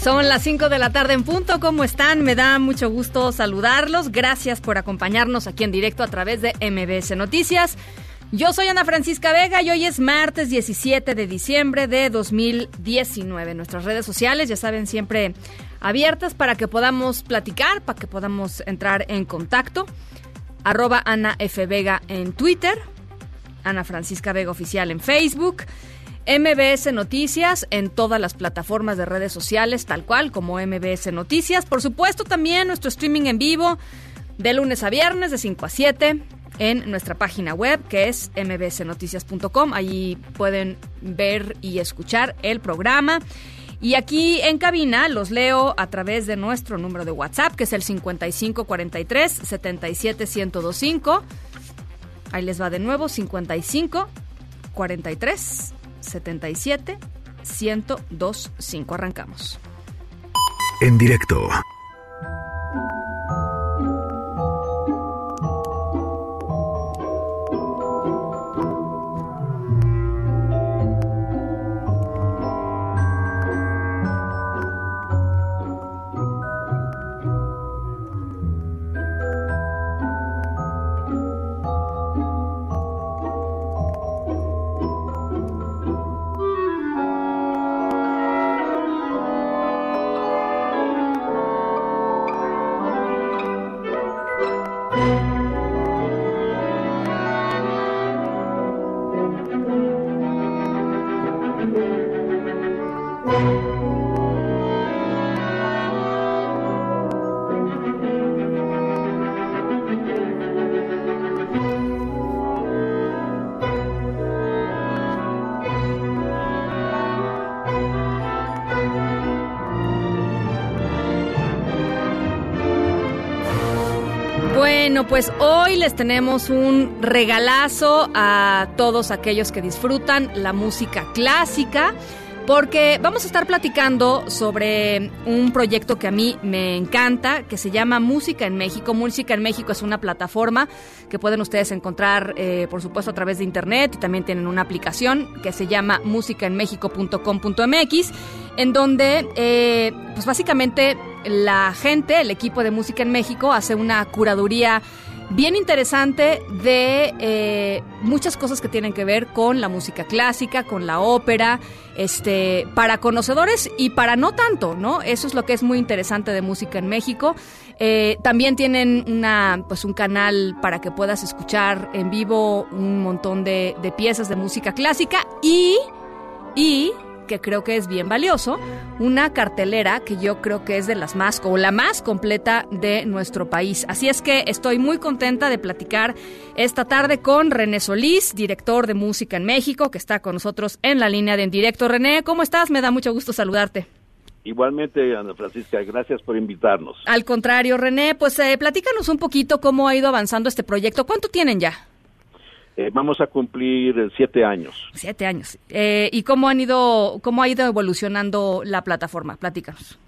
Son las 5 de la tarde en punto. ¿Cómo están? Me da mucho gusto saludarlos. Gracias por acompañarnos aquí en directo a través de MBS Noticias. Yo soy Ana Francisca Vega y hoy es martes 17 de diciembre de 2019. Nuestras redes sociales, ya saben, siempre abiertas para que podamos platicar, para que podamos entrar en contacto. Arroba Ana F. Vega en Twitter, Ana Francisca Vega Oficial en Facebook. MBS Noticias en todas las plataformas de redes sociales, tal cual como MBS Noticias. Por supuesto, también nuestro streaming en vivo de lunes a viernes de 5 a 7 en nuestra página web que es mbsnoticias.com. Allí pueden ver y escuchar el programa. Y aquí en cabina los leo a través de nuestro número de WhatsApp, que es el 5543 77125. Ahí les va de nuevo, 55 43 77 1025. Arrancamos. En directo. Pues hoy les tenemos un regalazo a todos aquellos que disfrutan la música clásica, porque vamos a estar platicando sobre un proyecto que a mí me encanta, que se llama Música en México. Música en México es una plataforma que pueden ustedes encontrar, eh, por supuesto, a través de internet y también tienen una aplicación que se llama musicaenmexico.com.mx, en donde, eh, pues básicamente, la gente, el equipo de Música en México, hace una curaduría bien interesante de eh, muchas cosas que tienen que ver con la música clásica, con la ópera, este, para conocedores y para no tanto, ¿no? Eso es lo que es muy interesante de Música en México. Eh, también tienen una, pues un canal para que puedas escuchar en vivo un montón de, de piezas de música clásica y, y que creo que es bien valioso, una cartelera que yo creo que es de las más o la más completa de nuestro país. Así es que estoy muy contenta de platicar esta tarde con René Solís, director de Música en México, que está con nosotros en la línea de en directo. René, ¿cómo estás? Me da mucho gusto saludarte. Igualmente, Ana Francisca, gracias por invitarnos. Al contrario, René, pues eh, platícanos un poquito cómo ha ido avanzando este proyecto. ¿Cuánto tienen ya? Eh, vamos a cumplir eh, siete años. Siete años. Eh, ¿Y cómo han ido, cómo ha ido evolucionando la plataforma? Platícanos.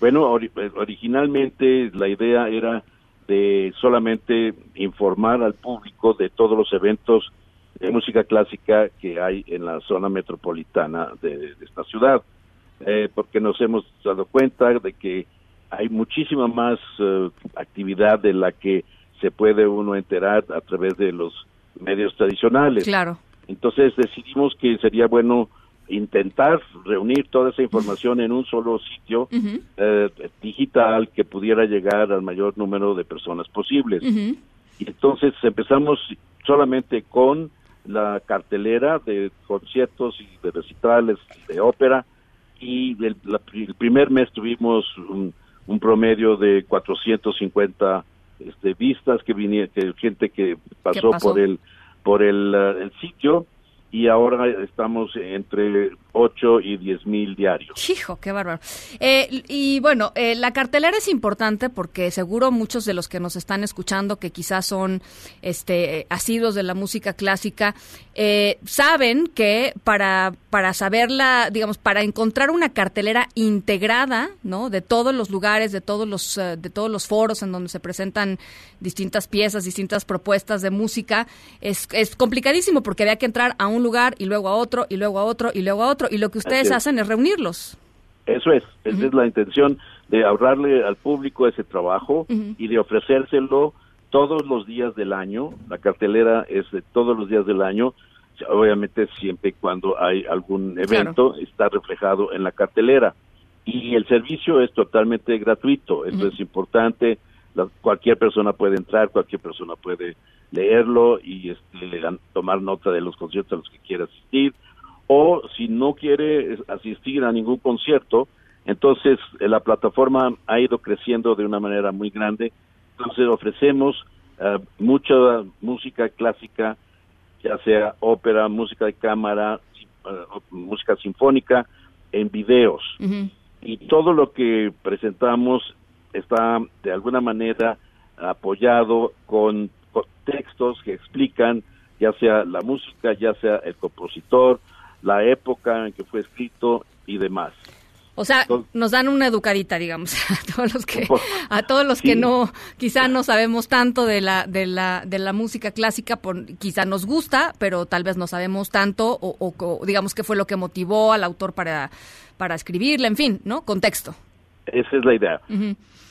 Bueno, eh, originalmente la idea era de solamente informar al público de todos los eventos de música clásica que hay en la zona metropolitana de, de esta ciudad, Eh, porque nos hemos dado cuenta de que hay muchísima más actividad de la que se puede uno enterar a través de los medios tradicionales. Claro. Entonces decidimos que sería bueno intentar reunir toda esa información en un solo sitio eh, digital que pudiera llegar al mayor número de personas posibles. Y entonces empezamos solamente con la cartelera de conciertos y de recitales de ópera y el, la- el primer mes tuvimos un, un promedio de 450 este, vistas que vinieron, que gente que pasó, por el por el, el sitio y ahora estamos entre 8 y 10 mil diarios. Hijo, qué bárbaro. Eh, y bueno, eh, la cartelera es importante porque seguro muchos de los que nos están escuchando, que quizás son este, asidos de la música clásica, eh, saben que para, para saberla, digamos, para encontrar una cartelera integrada, ¿no? De todos los lugares, de todos los, de todos los foros en donde se presentan distintas piezas, distintas propuestas de música, es, es complicadísimo porque había que entrar a un lugar y luego a otro y luego a otro y luego a otro y lo que ustedes hacen es reunirlos. Eso es, esa es la intención de ahorrarle al público ese trabajo y de ofrecérselo todos los días del año. La cartelera es de todos los días del año. Obviamente siempre y cuando hay algún evento está reflejado en la cartelera. Y el servicio es totalmente gratuito, eso es importante. cualquier persona puede entrar, cualquier persona puede leerlo y este, tomar nota de los conciertos a los que quiera asistir o si no quiere asistir a ningún concierto, entonces eh, la plataforma ha ido creciendo de una manera muy grande. Entonces ofrecemos eh, mucha música clásica, ya sea ópera, música de cámara, eh, música sinfónica, en videos. Y todo lo que presentamos está de alguna manera apoyado con textos que explican ya sea la música, ya sea el compositor, la época en que fue escrito y demás. O sea, nos dan una educadita, digamos, a todos los que a todos los que no quizá no sabemos tanto de la de la de la música clásica, por, quizá nos gusta, pero tal vez no sabemos tanto o, digamos que fue lo que motivó al autor para para escribirla, en fin, ¿no? Contexto. Esa es la idea.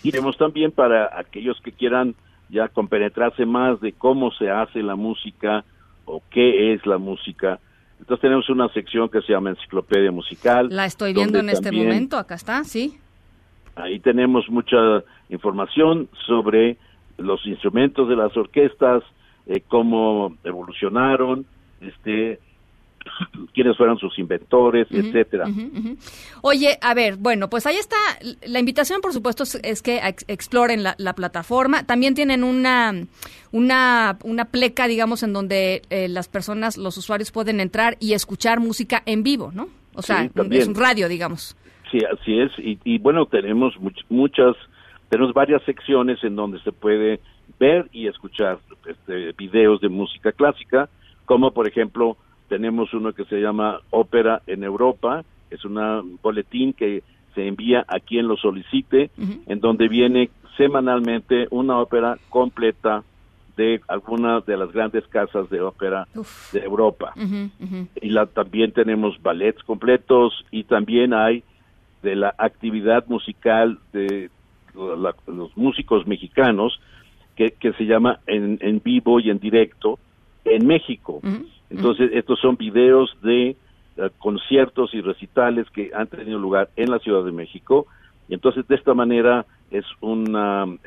Iremos también para aquellos que quieran ya compenetrarse más de cómo se hace la música o qué es la música entonces tenemos una sección que se llama Enciclopedia Musical. La estoy viendo en este momento, acá está, sí. Ahí tenemos mucha información sobre los instrumentos de las orquestas, eh, cómo evolucionaron, este, quiénes fueron sus inventores, etcétera. Oye, a ver, bueno, pues ahí está. La invitación, por supuesto, es, que exploren la, plataforma. También tienen una, una, una pleca, digamos, en donde eh, las personas, los usuarios pueden entrar y escuchar música en vivo, ¿no? O sea, es un radio, digamos. Sí, así es. Y, bueno, tenemos muchas, tenemos varias secciones en donde se puede ver y escuchar este, videos de música clásica, como por ejemplo tenemos uno que se llama Ópera en Europa, es un boletín que se envía a quien lo solicite, en donde viene semanalmente una ópera completa de alguna de las grandes casas de ópera de Europa. Y la, también tenemos ballets completos y también hay de la actividad musical de los músicos mexicanos que, que se llama en, en, vivo y en directo en México. Entonces, estos son videos de eh, conciertos y recitales que han tenido lugar en la Ciudad de México. Y entonces, de esta manera, es un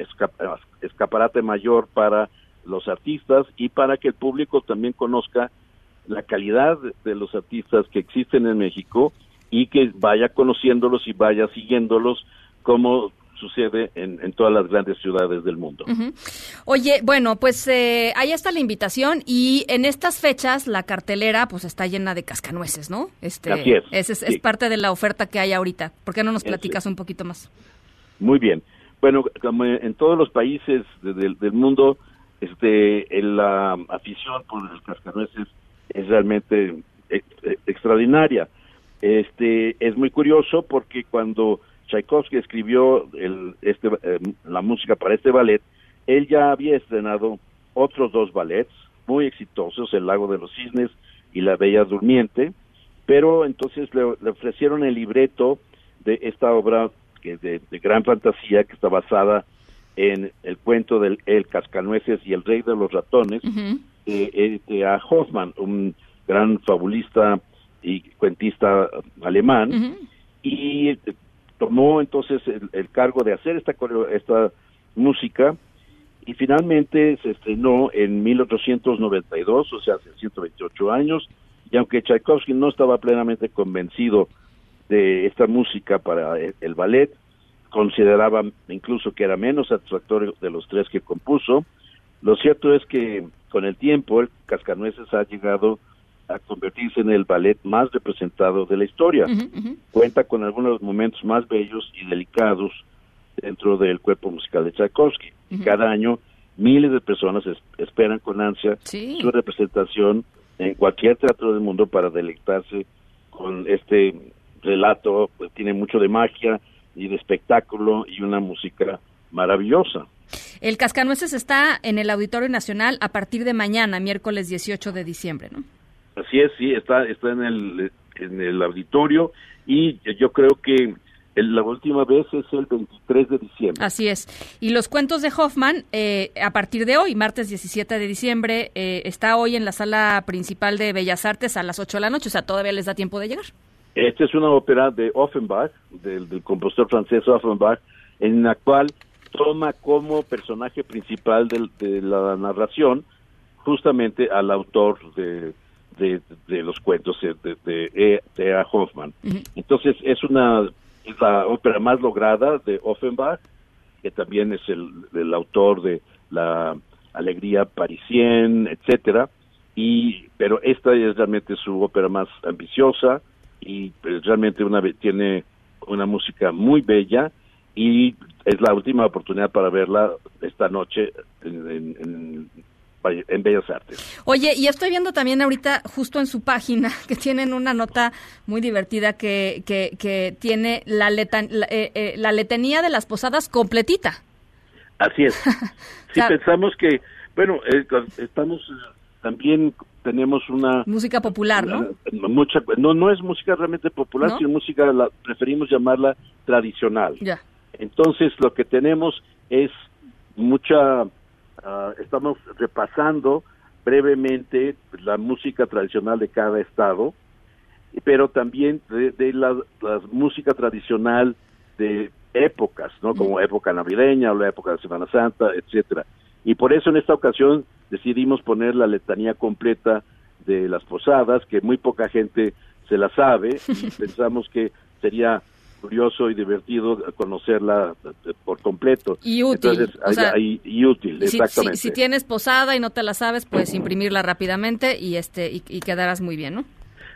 escaparate mayor para los artistas y para que el público también conozca la calidad de los artistas que existen en México y que vaya conociéndolos y vaya siguiéndolos como sucede en, todas las grandes ciudades del mundo. Oye, bueno, pues eh, ahí está la invitación y en estas fechas la cartelera pues está llena de cascanueces, ¿no? Este, Así es. Es, parte de la oferta que hay ahorita. ¿Por qué no nos platicas un poquito más? Muy bien. Bueno, como en todos los países del mundo, este, la afición por los cascanueces es realmente eh, extraordinaria. Este, es muy curioso porque cuando Tchaikovsky escribió el, este, eh, la música para este ballet, él ya había estrenado otros dos ballets muy exitosos, El Lago de los Cisnes y La Bella Durmiente, pero entonces le, ofrecieron el libreto de esta obra que de, gran fantasía que está basada en el cuento del El Cascanueces y el Rey de los Ratones, de, a. Hoffman, un gran fabulista y cuentista alemán, y tomó entonces el, cargo de hacer esta, esta música y finalmente se estrenó en 1892, o sea, hace 128 años, y aunque Tchaikovsky no estaba plenamente convencido de esta música para el, ballet, consideraba incluso que era menos satisfactorio de los tres que compuso. Lo cierto es que con el tiempo el Cascanueces ha llegado a convertirse en el ballet más representado de la historia. Cuenta con algunos de los momentos más bellos y delicados dentro del cuerpo musical de Tchaikovsky. Cada año miles de personas esperan con ansia su representación en cualquier teatro del mundo para deleitarse con este relato, pues, tiene mucho de magia y de espectáculo y una música maravillosa. El Cascanueces está en el Auditorio Nacional a partir de mañana, miércoles 18 de diciembre, ¿no? Así es, sí, está, está en el, en el auditorio y yo creo que la última vez es el 23 de diciembre. Así es. Y los cuentos de Hoffman, eh, a partir de hoy, martes 17 de diciembre, eh, está hoy en la sala principal de Bellas Artes a las 8 de la noche, o sea, todavía les da tiempo de llegar. Esta es una ópera de Offenbach, del, del compositor francés Offenbach, en la cual toma como personaje principal de la narración justamente al autor de, de, los cuentos de, de, e, A. Hoffman. Entonces es una es la ópera más lograda de Offenbach, que también es el, el autor de la Alegría Parisien, etcétera. Y pero esta es realmente su ópera más ambiciosa y pues, realmente una tiene una música muy bella y es la última oportunidad para verla esta noche en, en, Bellas Artes. Oye, y estoy viendo también ahorita justo en su página que tienen una nota muy divertida que, que, tiene la, letan, eh, eh, la, letanía de las posadas completita. Así es. Si pensamos que, bueno, eh, estamos también tenemos una música popular, ¿no? mucha no no es música realmente popular, sino música la preferimos llamarla tradicional. Ya. Entonces lo que tenemos es mucha, ah, estamos repasando brevemente la música tradicional de cada estado, pero también de, la, música tradicional de épocas, ¿no? Como época navideña o la época de Semana Santa, etcétera. Y por eso en esta ocasión decidimos poner la letanía completa de las posadas, que muy poca gente se la sabe, y pensamos que sería curioso y divertido conocerla eh, por completo. Y útil. y, útil, exactamente. Si, tienes posada y no te la sabes, puedes imprimirla rápidamente y este y, y quedarás muy bien, ¿no?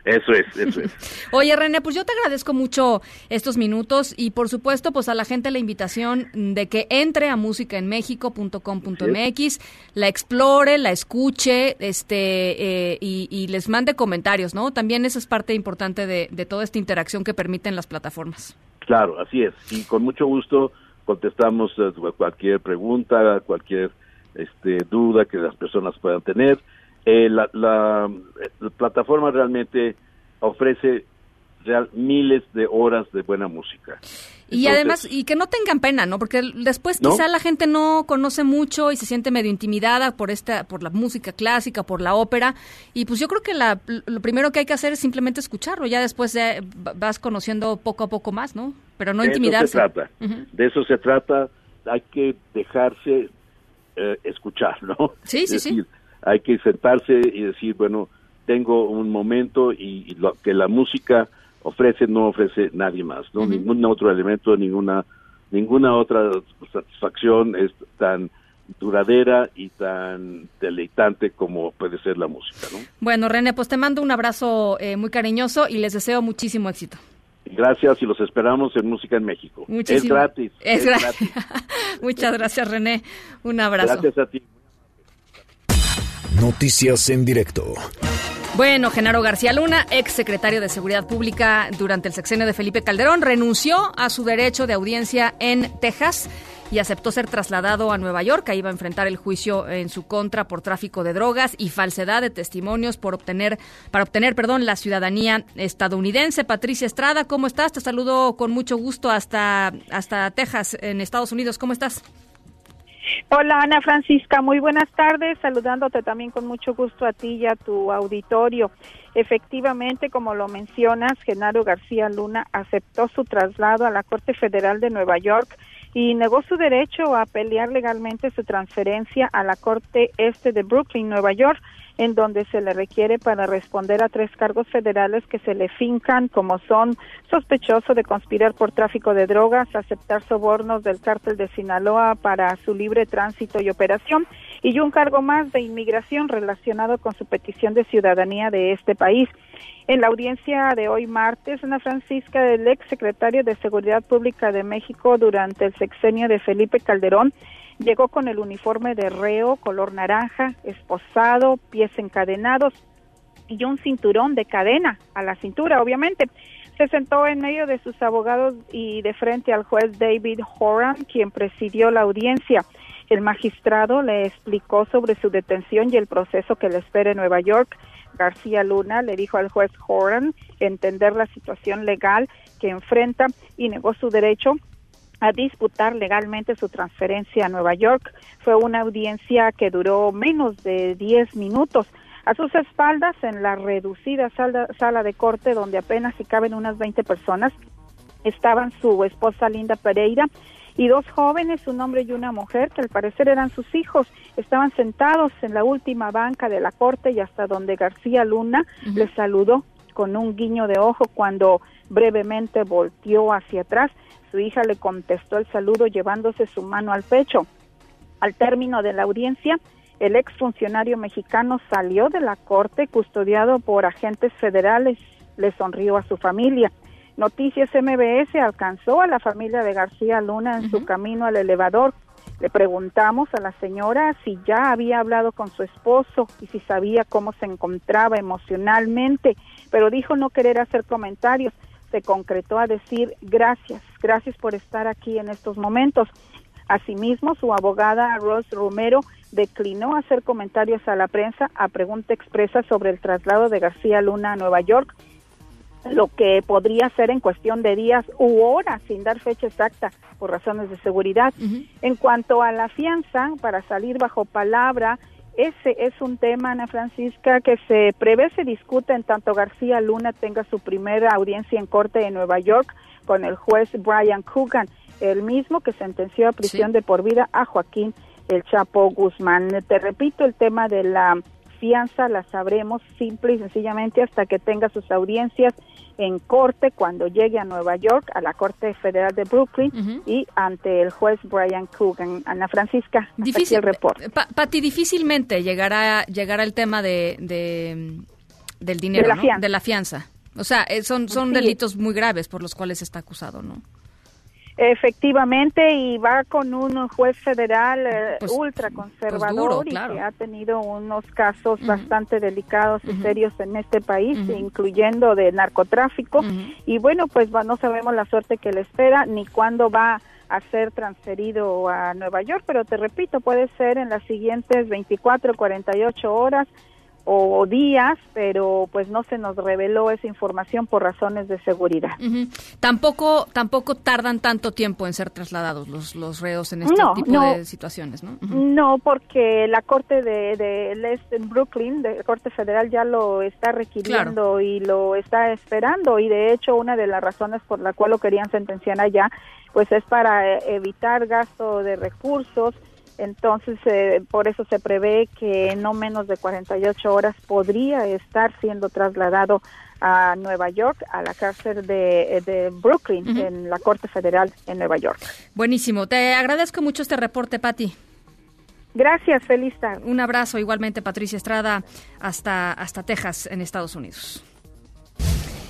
Eso es, eso es. Oye, René, pues yo te agradezco mucho estos minutos y por supuesto, pues a la gente la invitación de que entre a musicaenmexico.com.mx, la explore, la escuche, este eh, y, les mande comentarios, ¿no? También esa es parte importante de, de toda esta interacción que permiten las plataformas. Claro, así es. Y con mucho gusto contestamos eh, cualquier pregunta, cualquier este, duda que las personas puedan tener. Eh, la, la, plataforma realmente ofrece real, miles de horas de buena música. Y además, y que no tengan pena, ¿no? Porque después quizá la gente no conoce mucho y se siente medio intimidada por esta, por la música clásica, por la ópera. Y pues yo creo que la, lo primero que hay que hacer es simplemente escucharlo. Ya después vas conociendo poco a poco más, ¿no? Pero no intimidarse. De eso se trata. De eso se trata. Hay que dejarse eh, escuchar, ¿no? Sí, sí, sí hay que sentarse y decir, bueno, tengo un momento y, lo que la música ofrece no ofrece nadie más, ¿no? Ningún otro elemento, ninguna ninguna otra satisfacción es tan duradera y tan deleitante como puede ser la música, ¿no? Bueno, René, pues te mando un abrazo eh, muy cariñoso y les deseo muchísimo éxito. Gracias y los esperamos en Música en México. Es gratis. Es, gratis. Muchas gracias, René. Un abrazo. Gracias a ti. Noticias en directo. Bueno, Genaro García Luna, ex secretario de Seguridad Pública durante el sexenio de Felipe Calderón, renunció a su derecho de audiencia en Texas y aceptó ser trasladado a Nueva York. Ahí va a enfrentar el juicio en su contra por tráfico de drogas y falsedad de testimonios por obtener, para obtener, perdón, la ciudadanía estadounidense. Patricia Estrada, ¿cómo estás? Te saludo con mucho gusto hasta, hasta Texas, en Estados Unidos. ¿Cómo estás? Hola Ana Francisca, muy buenas tardes, saludándote también con mucho gusto a ti y a tu auditorio. Efectivamente, como lo mencionas, Genaro García Luna aceptó su traslado a la Corte Federal de Nueva York y negó su derecho a pelear legalmente su transferencia a la Corte Este de Brooklyn, Nueva York, en donde se le requiere para responder a tres cargos federales que se le fincan, como son sospechoso de conspirar por tráfico de drogas, aceptar sobornos del cártel de Sinaloa para su libre tránsito y operación, y un cargo más de inmigración relacionado con su petición de ciudadanía de este país. En la audiencia de hoy martes, Ana Francisca, del ex secretario de Seguridad Pública de México durante el sexenio de Felipe Calderón, llegó con el uniforme de reo color naranja, esposado, pies encadenados y un cinturón de cadena a la cintura, obviamente. Se sentó en medio de sus abogados y de frente al juez David Horan, quien presidió la audiencia. El magistrado le explicó sobre su detención y el proceso que le espera en Nueva York. García Luna le dijo al juez Horan entender la situación legal que enfrenta y negó su derecho a disputar legalmente su transferencia a Nueva York. Fue una audiencia que duró menos de 10 minutos. A sus espaldas, en la reducida sala, sala de corte, donde apenas si caben unas 20 personas, estaban su esposa Linda Pereira y dos jóvenes, un hombre y una mujer, que al parecer eran sus hijos, estaban sentados en la última banca de la corte y hasta donde García Luna les saludó con un guiño de ojo cuando brevemente volteó hacia atrás. Su hija le contestó el saludo llevándose su mano al pecho. Al término de la audiencia, el exfuncionario mexicano salió de la corte custodiado por agentes federales. Le sonrió a su familia. Noticias MBS alcanzó a la familia de García Luna en su camino al elevador. Le preguntamos a la señora si ya había hablado con su esposo y si sabía cómo se encontraba emocionalmente, pero dijo no querer hacer comentarios. Se concretó a decir gracias, gracias por estar aquí en estos momentos. Asimismo, su abogada Rose Romero declinó hacer comentarios a la prensa a pregunta expresa sobre el traslado de García Luna a Nueva York lo que podría ser en cuestión de días u horas, sin dar fecha exacta, por razones de seguridad. En cuanto a la fianza, para salir bajo palabra, ese es un tema, Ana Francisca, que se prevé se discute en tanto García Luna tenga su primera audiencia en corte en Nueva York con el juez Brian Coogan, el mismo que sentenció a prisión de por vida a Joaquín El Chapo Guzmán. Te repito, el tema de la fianza la sabremos simple y sencillamente hasta que tenga sus audiencias en corte cuando llegue a Nueva York, a la Corte Federal de Brooklyn y ante el juez Brian Coogan. Ana Francisca, Difícil, el reporte. Pati, difícilmente llegará, llegará el tema de, del dinero, de la, fianza. de la fianza. O sea, eh, son, son delitos muy graves por los cuales está acusado, ¿no? Efectivamente, y va con un juez federal eh, pues, ultraconservador pues y que ha tenido unos casos bastante delicados y serios en este país, incluyendo de narcotráfico. Y bueno, pues no sabemos la suerte que le espera ni cuándo va a ser transferido a Nueva York, pero te repito, puede ser en las siguientes 24, 48 horas o días, pero pues no se nos reveló esa información por razones de seguridad. Tampoco tampoco tardan tanto tiempo en ser trasladados los, los reos en este tipo de situaciones, ¿no? No, porque la Corte de, de en Brooklyn, de la Corte Federal ya lo está requiriendo y lo está esperando. Y de hecho una de las razones por la cual lo querían sentenciar allá pues es para eh, evitar gasto de recursos entonces, eh, por eso se prevé que en no menos de 48 horas podría estar siendo trasladado a Nueva York, a la cárcel de, Brooklyn, en la Corte Federal en Nueva York. Buenísimo. Te agradezco mucho este reporte, Patti. Gracias, feliz tarde. Un abrazo igualmente, Patricia Estrada, hasta, hasta Texas, en Estados Unidos.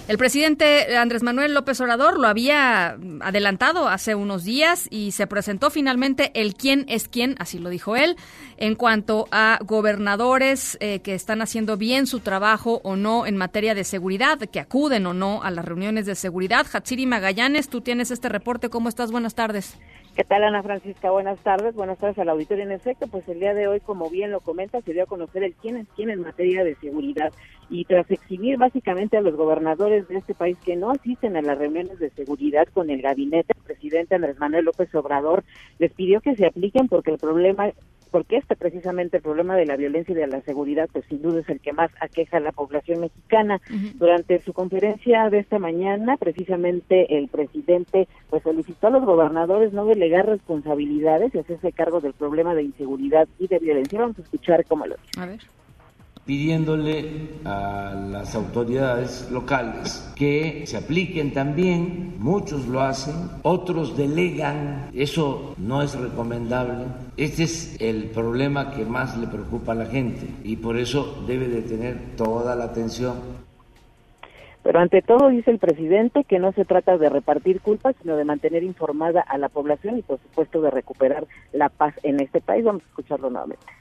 El presidente Andrés Manuel López Obrador lo había adelantado hace unos días y se presentó finalmente el quién es quién, así lo dijo él, en cuanto a gobernadores eh, que están haciendo bien su trabajo o no en materia de seguridad, que acuden o no a las reuniones de seguridad. Hatsiri Magallanes, tú tienes este reporte. ¿Cómo estás? Buenas tardes. ¿Qué tal, Ana Francisca? Buenas tardes. Buenas tardes al auditorio. En efecto, pues el día de hoy, como bien lo comenta, se dio a conocer el quién es quién en materia de seguridad y tras exhibir básicamente a los gobernadores de este país que no asisten a las reuniones de seguridad con el gabinete, el presidente Andrés Manuel López Obrador les pidió que se apliquen porque el problema porque este precisamente el problema de la violencia y de la seguridad, pues sin duda es el que más aqueja a la población mexicana. Durante su conferencia de esta mañana, precisamente el presidente pues solicitó a los gobernadores no delegar responsabilidades y hacerse cargo del problema de inseguridad y de violencia. Vamos a escuchar cómo lo dice. A ver pidiéndole a las autoridades locales que se apliquen también, muchos lo hacen, otros delegan, eso no es recomendable. Este es el problema que más le preocupa a la gente y por eso debe de tener toda la atención. Pero ante todo dice el presidente que no se trata de repartir culpas, sino de mantener informada a la población y por supuesto de recuperar la paz en este país. Vamos a escucharlo nuevamente.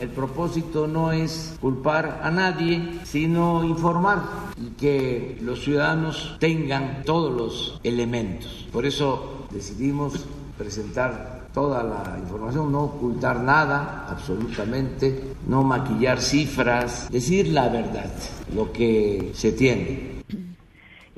El propósito no es culpar a nadie, sino informar y que los ciudadanos tengan todos los elementos. Por eso decidimos presentar toda la información, no ocultar nada, absolutamente, no maquillar cifras, decir la verdad, lo que se tiene.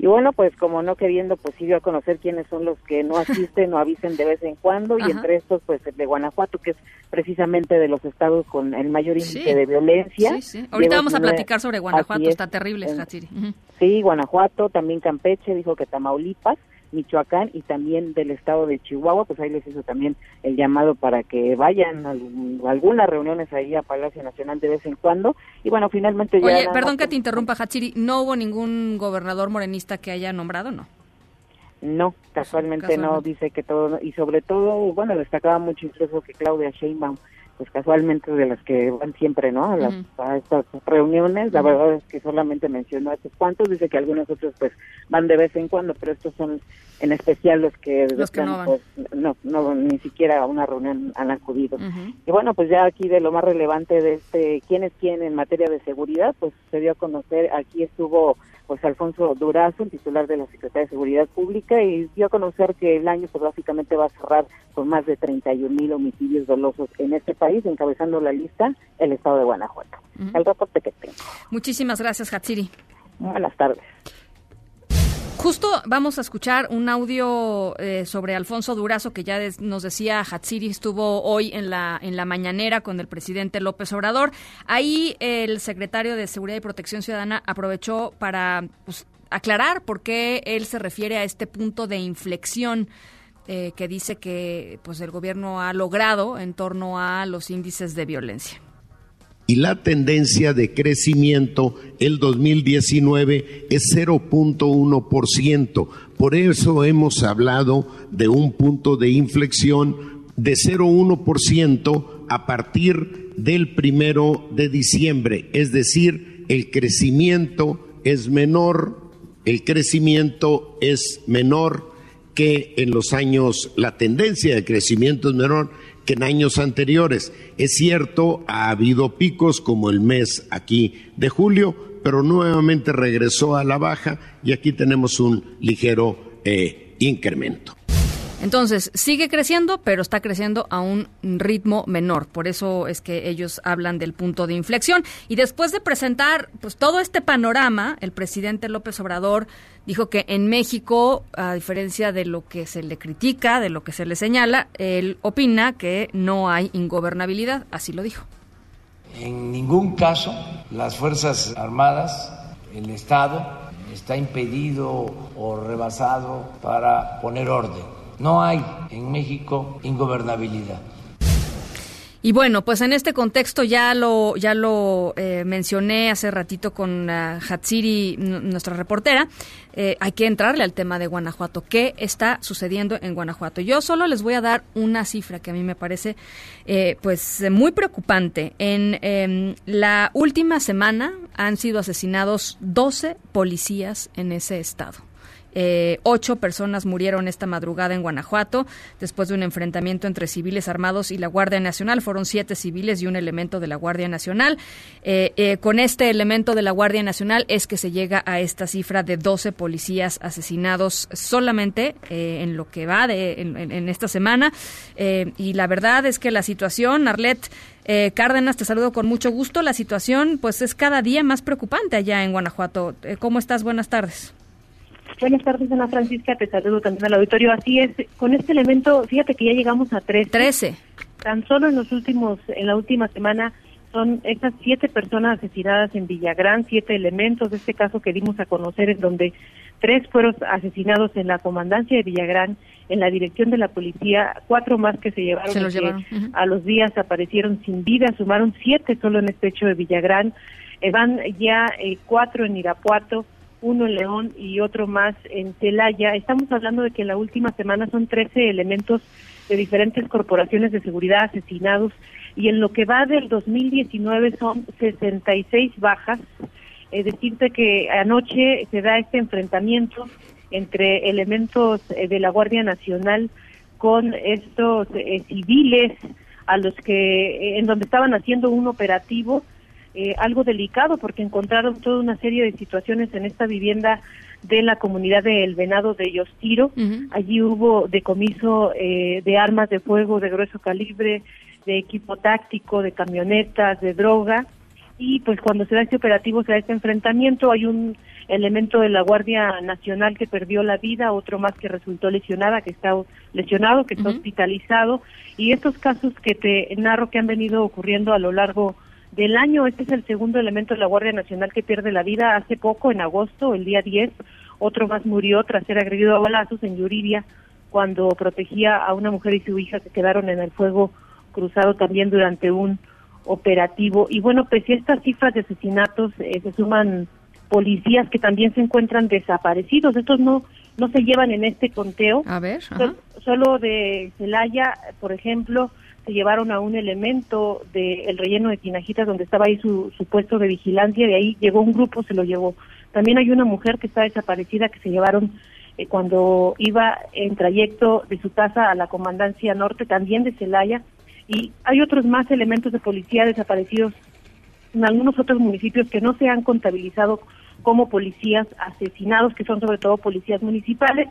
Y bueno, pues como no queriendo, pues sí a conocer quiénes son los que no asisten o avisen de vez en cuando, y entre estos, pues el de Guanajuato, que es precisamente de los estados con el mayor índice de violencia. Sí, sí. Ahorita vamos a platicar sobre Guanajuato, está terrible, Hatsiri. Sí, Guanajuato, también Campeche, dijo que Tamaulipas, Michoacán y también del estado de Chihuahua, pues ahí les hizo también el llamado para que vayan a, algunas reuniones ahí a Palacio Nacional de vez en cuando. Y bueno, finalmente ya... Oye, perdón que te interrumpa, Hachiri, ¿no hubo ningún gobernador morenista que haya nombrado, no? No, casualmente, no, dice que todo, y sobre todo, bueno, destacaba mucho incluso que Claudia Sheinbaum pues casualmente de las que van siempre, ¿no? A, estas reuniones, la verdad es que solamente mencionó a estos cuantos, dice que algunos otros pues van de vez en cuando, pero estos son en especial los que, los que no, pues, no, no, ni siquiera a una reunión han acudido. Y bueno, pues ya aquí de lo más relevante de este, quién es quién en materia de seguridad, pues se dio a conocer, aquí estuvo pues Alfonso Durazo, el titular de la Secretaría de Seguridad Pública, y dio a conocer que el año pues básicamente va a cerrar con más de 31 mil homicidios dolosos en este país, encabezando la lista el estado de Guanajuato. El reporte que tengo. Muchísimas gracias, Hatsiri. Buenas tardes. Justo vamos a escuchar un audio eh, sobre Alfonso Durazo que ya nos decía Hatsiri estuvo hoy en la en la mañanera con el presidente López Obrador. Ahí el secretario de Seguridad y Protección Ciudadana aprovechó para pues, aclarar por qué él se refiere a este punto de inflexión eh, que dice que pues el gobierno ha logrado en torno a los índices de violencia y la tendencia de crecimiento el 2019 es 0.1%. Por eso hemos hablado de un punto de inflexión de 0.1% a partir del primero de diciembre. Es decir, el crecimiento es menor, el crecimiento es menor que en los años, la tendencia de crecimiento es menor que en años anteriores. Es cierto, ha habido picos como el mes aquí de julio, pero nuevamente regresó a la baja y aquí tenemos un ligero eh, incremento. Entonces, sigue creciendo, pero está creciendo a un ritmo menor. Por eso es que ellos hablan del punto de inflexión. Y después de presentar pues todo este panorama, el presidente López Obrador dijo que en México, a diferencia de lo que se le critica, de lo que se le señala, él opina que no hay ingobernabilidad. Así lo dijo. En ningún caso las Fuerzas Armadas, el Estado, está impedido o rebasado para poner orden no hay en México ingobernabilidad. Y bueno, pues en este contexto ya lo ya lo eh, mencioné hace ratito con uh, Hatsiri, nuestra reportera. Eh, hay que entrarle al tema de Guanajuato. ¿Qué está sucediendo en Guanajuato? Yo solo les voy a dar una cifra que a mí me parece eh, pues muy preocupante. En em, la última semana han sido asesinados 12 policías en ese estado. Eh, ocho personas murieron esta madrugada en Guanajuato después de un enfrentamiento entre civiles armados y la Guardia Nacional. Fueron siete civiles y un elemento de la Guardia Nacional. Eh, eh, con este elemento de la Guardia Nacional es que se llega a esta cifra de 12 policías asesinados solamente en lo que va de, en, esta semana. y la verdad es que la situación, Arlet, Cárdenas, te saludo con mucho gusto. La situación, pues, es cada día más preocupante allá en Guanajuato. ¿Cómo estás? Buenas tardes. Buenas tardes, Ana Francisca. Te saludo también al auditorio. Así es, con este elemento, fíjate que ya llegamos a 13. 13. Tan solo en los últimos, en la última semana, son estas siete personas asesinadas en Villagrán, siete elementos de este caso que dimos a conocer en donde tres fueron asesinados en la comandancia de Villagrán, en la dirección de la policía, cuatro más que se llevaron, Se los a los días aparecieron sin vida, sumaron siete solo en este hecho de Villagrán, Eh, van ya eh, cuatro en Irapuato, uno en León y otro más en Celaya. Estamos hablando de que en la última semana son 13 elementos de diferentes corporaciones de seguridad asesinados y en lo que va del 2019 son 66 bajas. Es decirte que anoche se da este enfrentamiento entre elementos eh, de la Guardia Nacional con estos eh, civiles a los que eh, en donde estaban haciendo un operativo eh, algo delicado porque encontraron toda una serie de situaciones en esta vivienda de la comunidad de El Venado de Yostiro. Allí hubo decomiso eh, de armas de fuego de grueso calibre, de equipo táctico, de camionetas, de droga. Y pues cuando se da este operativo, se da este enfrentamiento, hay un elemento de la Guardia Nacional que perdió la vida, otro más que resultó lesionada, que está lesionado, que está hospitalizado. Y estos casos que te narro que han venido ocurriendo a lo largo del año. Este es el segundo elemento de la Guardia Nacional que pierde la vida hace poco, en agosto, el día 10. Otro más murió tras ser agredido a balazos en Yuriria cuando protegía a una mujer y su hija que quedaron en el fuego cruzado también durante un operativo. Y bueno, pese a estas cifras de asesinatos, eh, se suman policías que también se encuentran desaparecidos. Estos no no se llevan en este conteo. A ver, Sol- solo de Celaya, por ejemplo, se llevaron a un elemento del relleno de Tinajitas donde estaba ahí su, su puesto de vigilancia, de ahí llegó un grupo, se lo llevó. También hay una mujer que está desaparecida que se llevaron eh, cuando iba en trayecto de su casa a la comandancia norte, también de Celaya, y hay otros más elementos de policía desaparecidos en algunos otros municipios que no se han contabilizado como policías asesinados, que son sobre todo policías municipales.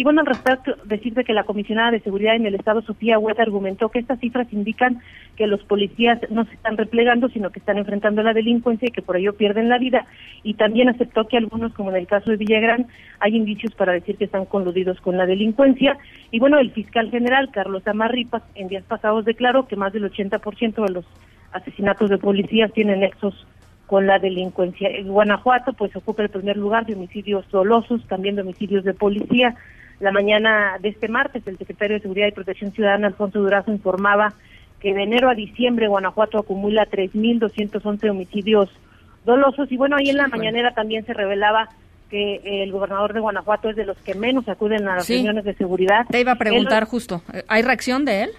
Y bueno, al respecto, decirte que la comisionada de seguridad en el Estado, Sofía Huerta, argumentó que estas cifras indican que los policías no se están replegando, sino que están enfrentando la delincuencia y que por ello pierden la vida. Y también aceptó que algunos, como en el caso de Villagrán, hay indicios para decir que están coludidos con la delincuencia. Y bueno, el fiscal general, Carlos Amarripas, en días pasados declaró que más del 80% de los asesinatos de policías tienen nexos con la delincuencia. En Guanajuato, pues ocupa el primer lugar de homicidios dolosos, también de homicidios de policía. La mañana de este martes, el secretario de Seguridad y Protección Ciudadana, Alfonso Durazo, informaba que de enero a diciembre Guanajuato acumula 3.211 homicidios dolosos. Y bueno, ahí en la mañanera también se revelaba que el gobernador de Guanajuato es de los que menos acuden a las Sí. reuniones de seguridad. Te iba a preguntar justo, eh, ¿hay reacción de él?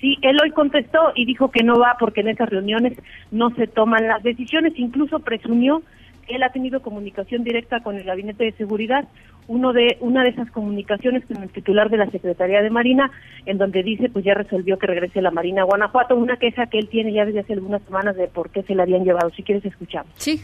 Sí, él hoy contestó y dijo que no va porque en esas reuniones no se toman las decisiones. Incluso presumió que él ha tenido comunicación directa con el Gabinete de Seguridad. Uno de una de esas comunicaciones con el titular de la Secretaría de Marina, en donde dice pues ya resolvió que regrese la Marina a Guanajuato. Una queja que él tiene ya desde hace algunas semanas de por qué se la habían llevado. Si quieres escuchamos. Sí.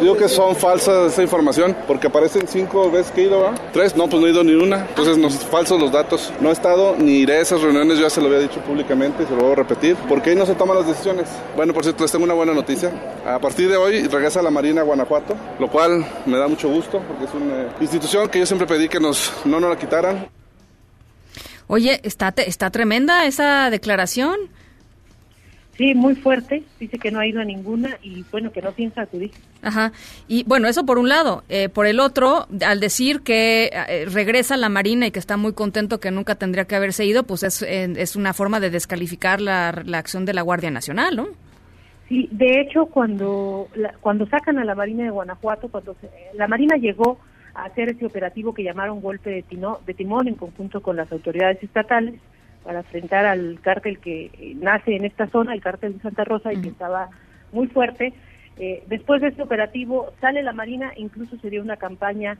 Digo que son falsas esa información porque aparecen cinco veces que he ido, ¿verdad? Tres, no, pues no he ido ni una. Entonces, no, falsos los datos. No he estado ni iré a esas reuniones, yo ya se lo había dicho públicamente y se lo voy a repetir. porque ahí no se toman las decisiones? Bueno, por cierto, les tengo una buena noticia. A partir de hoy regresa la Marina a Guanajuato, lo cual me da mucho gusto porque es una institución que yo siempre pedí que nos, no nos la quitaran. Oye, está, está tremenda esa declaración. Sí, muy fuerte. Dice que no ha ido a ninguna y bueno, que no piensa acudir. Ajá. Y bueno, eso por un lado. Eh, por el otro, al decir que eh, regresa la Marina y que está muy contento que nunca tendría que haberse ido, pues es, eh, es una forma de descalificar la, la acción de la Guardia Nacional, ¿no? Sí, de hecho, cuando la- cuando sacan a la Marina de Guanajuato, cuando se- la Marina llegó a hacer ese operativo que llamaron golpe de, tino- de timón en conjunto con las autoridades estatales para enfrentar al cártel que eh, nace en esta zona, el cártel de Santa Rosa, y que estaba muy fuerte. Eh, después de ese operativo sale la Marina, incluso se dio una campaña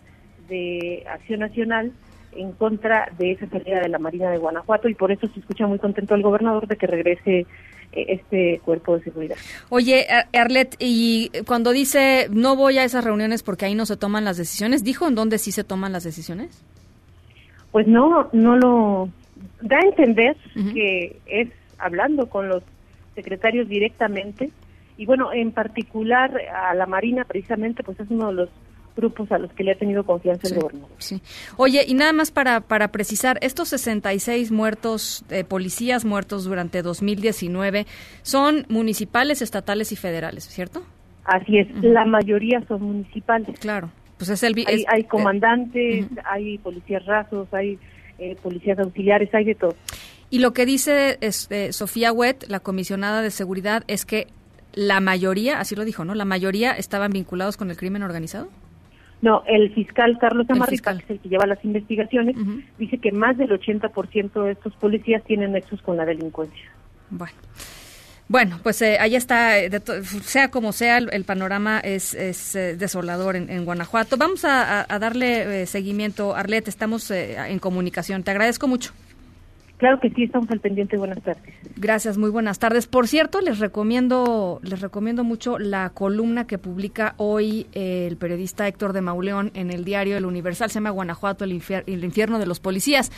de acción nacional en contra de esa salida de la Marina de Guanajuato y por eso se escucha muy contento el gobernador de que regrese eh, este cuerpo de seguridad. Oye, Ar- Arlet, y cuando dice no voy a esas reuniones porque ahí no se toman las decisiones, ¿dijo en dónde sí se toman las decisiones? Pues no, no lo da a entender que es hablando con los secretarios directamente y bueno, en particular a la Marina precisamente, pues es uno de los grupos a los que le ha tenido confianza el gobernador. Sí. Oye, y nada más para, para precisar, estos 66 muertos, eh, policías muertos durante 2019, son municipales, estatales y federales, ¿cierto? Así es, la mayoría son municipales. Claro, pues es el... hay, hay, comandantes, hay policías rasos, hay eh, policías auxiliares, hay de todo. Y lo que dice este, Sofía Wet, la comisionada de seguridad, es que la mayoría, así lo dijo, ¿no? La mayoría estaban vinculados con el crimen organizado. No, el fiscal Carlos Amarripa, que es el que lleva las investigaciones, dice que más del 80% de estos policías tienen nexos con la delincuencia. Bueno. Bueno, pues eh, ahí está, eh, sea como sea, el, panorama es, es eh, desolador en, Guanajuato. Vamos a, darle seguimiento, Arlet, estamos en comunicación. Te agradezco mucho. Claro que sí, estamos al pendiente. Buenas tardes. Gracias, muy buenas tardes. Por cierto, les recomiendo, les recomiendo mucho la columna que publica hoy el periodista Héctor de Mauleón en el diario El Universal. Se llama Guanajuato, el, el infierno de los policías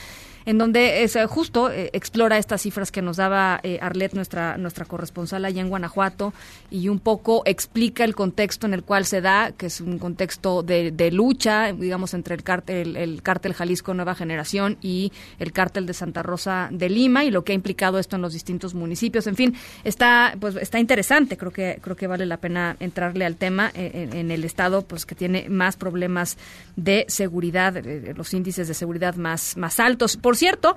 en donde es, eh, justo eh, explora estas cifras que nos daba eh, Arlet, nuestra, nuestra corresponsal allá en Guanajuato, y un poco explica el contexto en el cual se da, que es un contexto de, de lucha, digamos, entre el cártel, el cártel Jalisco Nueva Generación y el cártel de Santa Rosa de Lima, y lo que ha implicado esto en los distintos municipios. En fin, está, pues, está interesante, creo que, creo que vale la pena entrarle al tema en, en el estado, pues que tiene más problemas de seguridad, los índices de seguridad más, más altos. Cierto,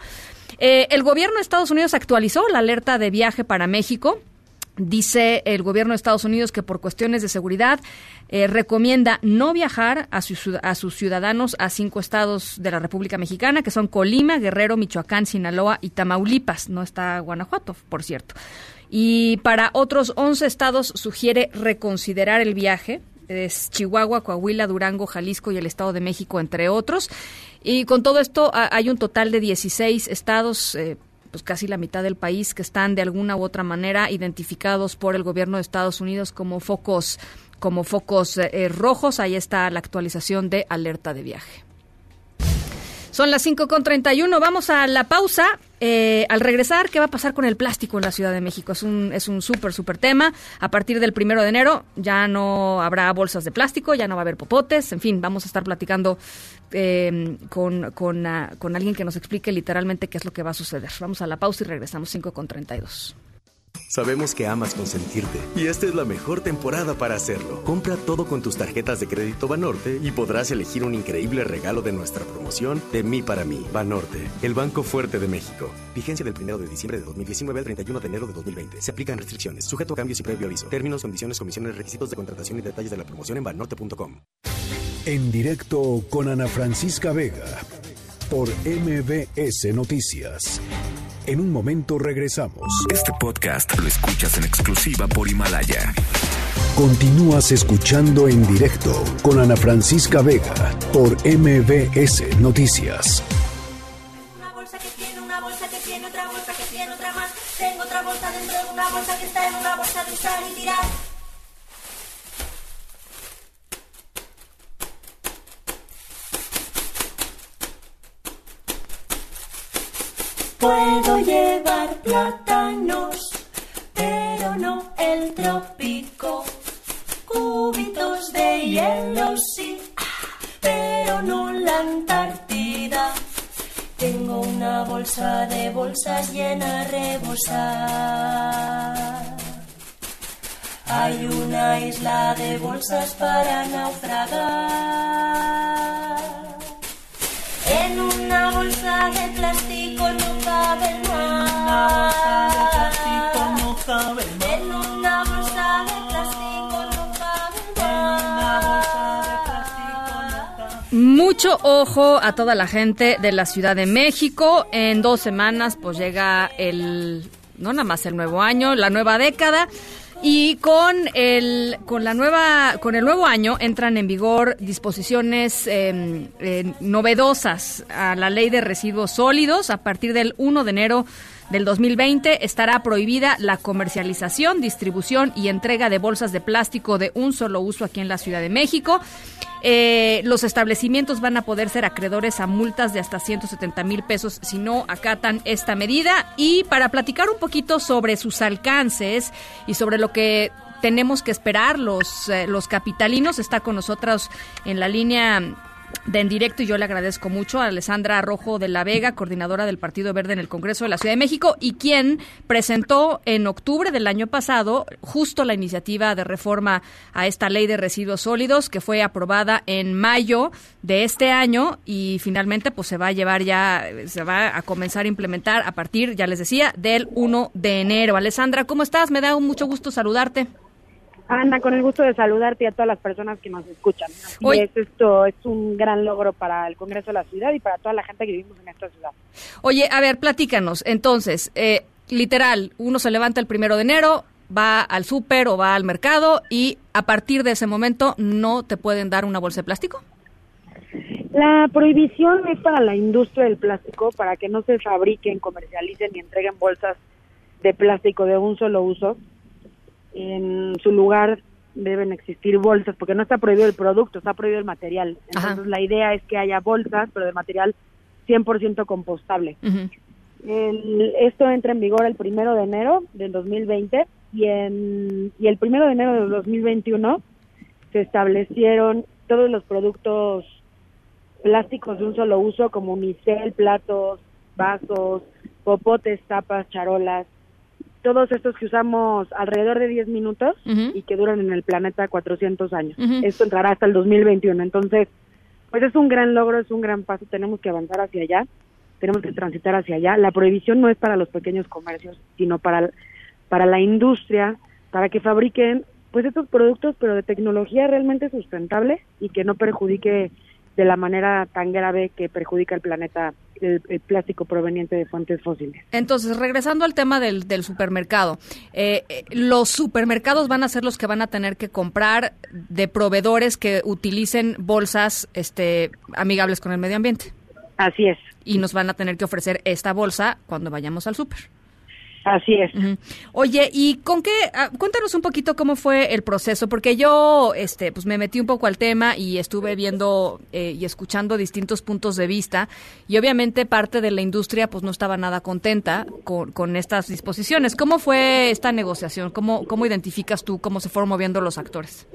eh, el gobierno de Estados Unidos actualizó la alerta de viaje para México. Dice el gobierno de Estados Unidos que por cuestiones de seguridad eh, recomienda no viajar a, a, sus ciudadanos a cinco estados de la República Mexicana, que son Colima, Guerrero, Michoacán, Sinaloa y Tamaulipas. No está Guanajuato, por cierto. Y para otros 11 estados sugiere reconsiderar el viaje. Es Chihuahua, Coahuila, Durango, Jalisco y el Estado de México, entre otros. Y con todo esto hay un total de 16 estados. Eh, pues casi la mitad del país que están de alguna u otra manera identificados por el gobierno de Estados Unidos como focos como focos eh, rojos. Ahí está la actualización de alerta de viaje. Son las 5.31, vamos a la pausa. Eh, al regresar, ¿qué va a pasar con el plástico en la Ciudad de México? Es un, es un súper, súper tema. A partir del primero de enero ya no habrá bolsas de plástico, ya no va a haber popotes. En fin, vamos a estar platicando eh, con, con, ah, con alguien que nos explique literalmente qué es lo que va a suceder. Vamos a la pausa y regresamos 5.32. Sabemos que amas consentirte y esta es la mejor temporada para hacerlo. Compra todo con tus tarjetas de crédito Banorte y podrás elegir un increíble regalo de nuestra promoción de mí para mí. Banorte, el Banco Fuerte de México. Vigencia del 1 de diciembre de 2019 al 31 de enero de 2020. Se aplican restricciones, sujeto a cambios y previo aviso. Términos, condiciones, comisiones, requisitos de contratación y detalles de la promoción en banorte.com. En directo con Ana Francisca Vega por MBS Noticias. En un momento regresamos. Este podcast lo escuchas en exclusiva por Himalaya. Continúas escuchando en directo con Ana Francisca Vega por MBS Noticias. Una bolsa que tiene una bolsa que tiene otra bolsa que tiene otra más. Tengo otra bolsa dentro de una bolsa que está en una bolsa de usar y tirar. Puedo llevar plátanos, pero no el trópico. Cubitos de hielo sí, pero no la Antártida. Tengo una bolsa de bolsas llena a rebosar. Hay una isla de bolsas para naufragar. En una bolsa de plástico no cabe el mar. En una bolsa de plástico no cabe el Mucho ojo a toda la gente de la Ciudad de México. En dos semanas pues llega el, no nada más el nuevo año, la nueva década. Y con el, con la nueva, con el nuevo año entran en vigor disposiciones em, eh, novedosas a la ley de residuos sólidos. A partir del 1 de enero del 2020 estará prohibida la comercialización, distribución y entrega de bolsas de plástico de un solo uso aquí en la Ciudad de México. Eh, los establecimientos van a poder ser acreedores a multas de hasta 170 mil pesos si no acatan esta medida. Y para platicar un poquito sobre sus alcances y sobre lo que tenemos que esperar los, eh, los capitalinos. Está con nosotros en la línea de en directo y yo le agradezco mucho a Alessandra Rojo de la Vega, coordinadora del Partido Verde en el Congreso de la Ciudad de México y quien presentó en octubre del año pasado justo la iniciativa de reforma a esta ley de residuos sólidos que fue aprobada en mayo de este año y finalmente pues se va a llevar ya, se va a comenzar a implementar a partir, ya les decía, del 1 de enero. Alessandra, ¿cómo estás? Me da mucho gusto saludarte. Ana, con el gusto de saludarte a todas las personas que nos escuchan. Hoy es, esto es un gran logro para el Congreso de la Ciudad y para toda la gente que vivimos en esta ciudad. Oye, a ver, platícanos. Entonces, eh, literal, uno se levanta el primero de enero, va al súper o va al mercado y a partir de ese momento no te pueden dar una bolsa de plástico. La prohibición es para la industria del plástico, para que no se fabriquen, comercialicen y entreguen bolsas de plástico de un solo uso en su lugar deben existir bolsas, porque no está prohibido el producto, está prohibido el material. Entonces la idea es que haya bolsas, pero de material 100% compostable. esto entra en vigor el primero de enero del 2020 y, en, y el primero de enero del 2021 se establecieron todos los productos plásticos de un solo uso como unicel, platos, vasos, popotes, tapas, charolas, todos estos que usamos alrededor de 10 minutos y que duran en el planeta 400 años. Esto entrará hasta el 2021. Entonces, pues es un gran logro, es un gran paso. Tenemos que avanzar hacia allá, tenemos que transitar hacia allá. La prohibición no es para los pequeños comercios, sino para, para la industria, para que fabriquen pues estos productos, pero de tecnología realmente sustentable y que no perjudique de la manera tan grave que perjudica el planeta el, plástico proveniente de fuentes fósiles. Entonces, regresando al tema del, del supermercado, eh, eh, los supermercados van a ser los que van a tener que comprar de proveedores que utilicen bolsas este, amigables con el medio ambiente. Así es. Y nos van a tener que ofrecer esta bolsa cuando vayamos al súper. Así es. Oye, ¿y con qué? Ah, cuéntanos un poquito cómo fue el proceso, porque yo, este, pues me metí un poco al tema y estuve viendo eh, y escuchando distintos puntos de vista y obviamente parte de la industria, pues no estaba nada contenta con, con estas disposiciones. ¿Cómo fue esta negociación? ¿Cómo, cómo identificas tú cómo se fueron moviendo los actores?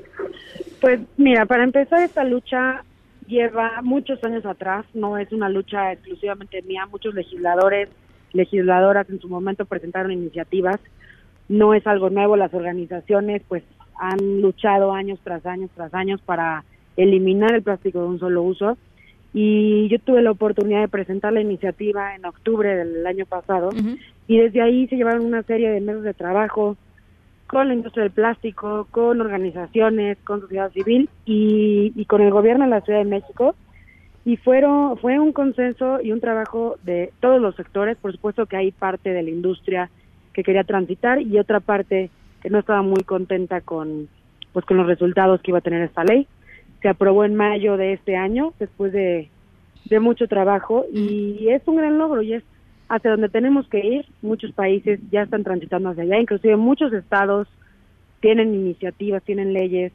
Pues mira, para empezar esta lucha lleva muchos años atrás, no es una lucha exclusivamente mía, muchos legisladores legisladoras en su momento presentaron iniciativas. No es algo nuevo, las organizaciones pues han luchado años tras años tras años para eliminar el plástico de un solo uso y yo tuve la oportunidad de presentar la iniciativa en octubre del año pasado y desde ahí se llevaron una serie de meses de trabajo con la industria del plástico, con organizaciones, con sociedad civil y, y con el gobierno de la Ciudad de México y fueron fue un consenso y un trabajo de todos los sectores. Por supuesto que hay parte de la industria que quería transitar y otra parte que no estaba muy contenta con pues con los resultados que iba a tener esta ley. Se aprobó en mayo de este año después de, de mucho trabajo y es un gran logro y es hacia donde tenemos que ir. Muchos países ya están transitando hacia allá inclusive muchos estados tienen iniciativas tienen leyes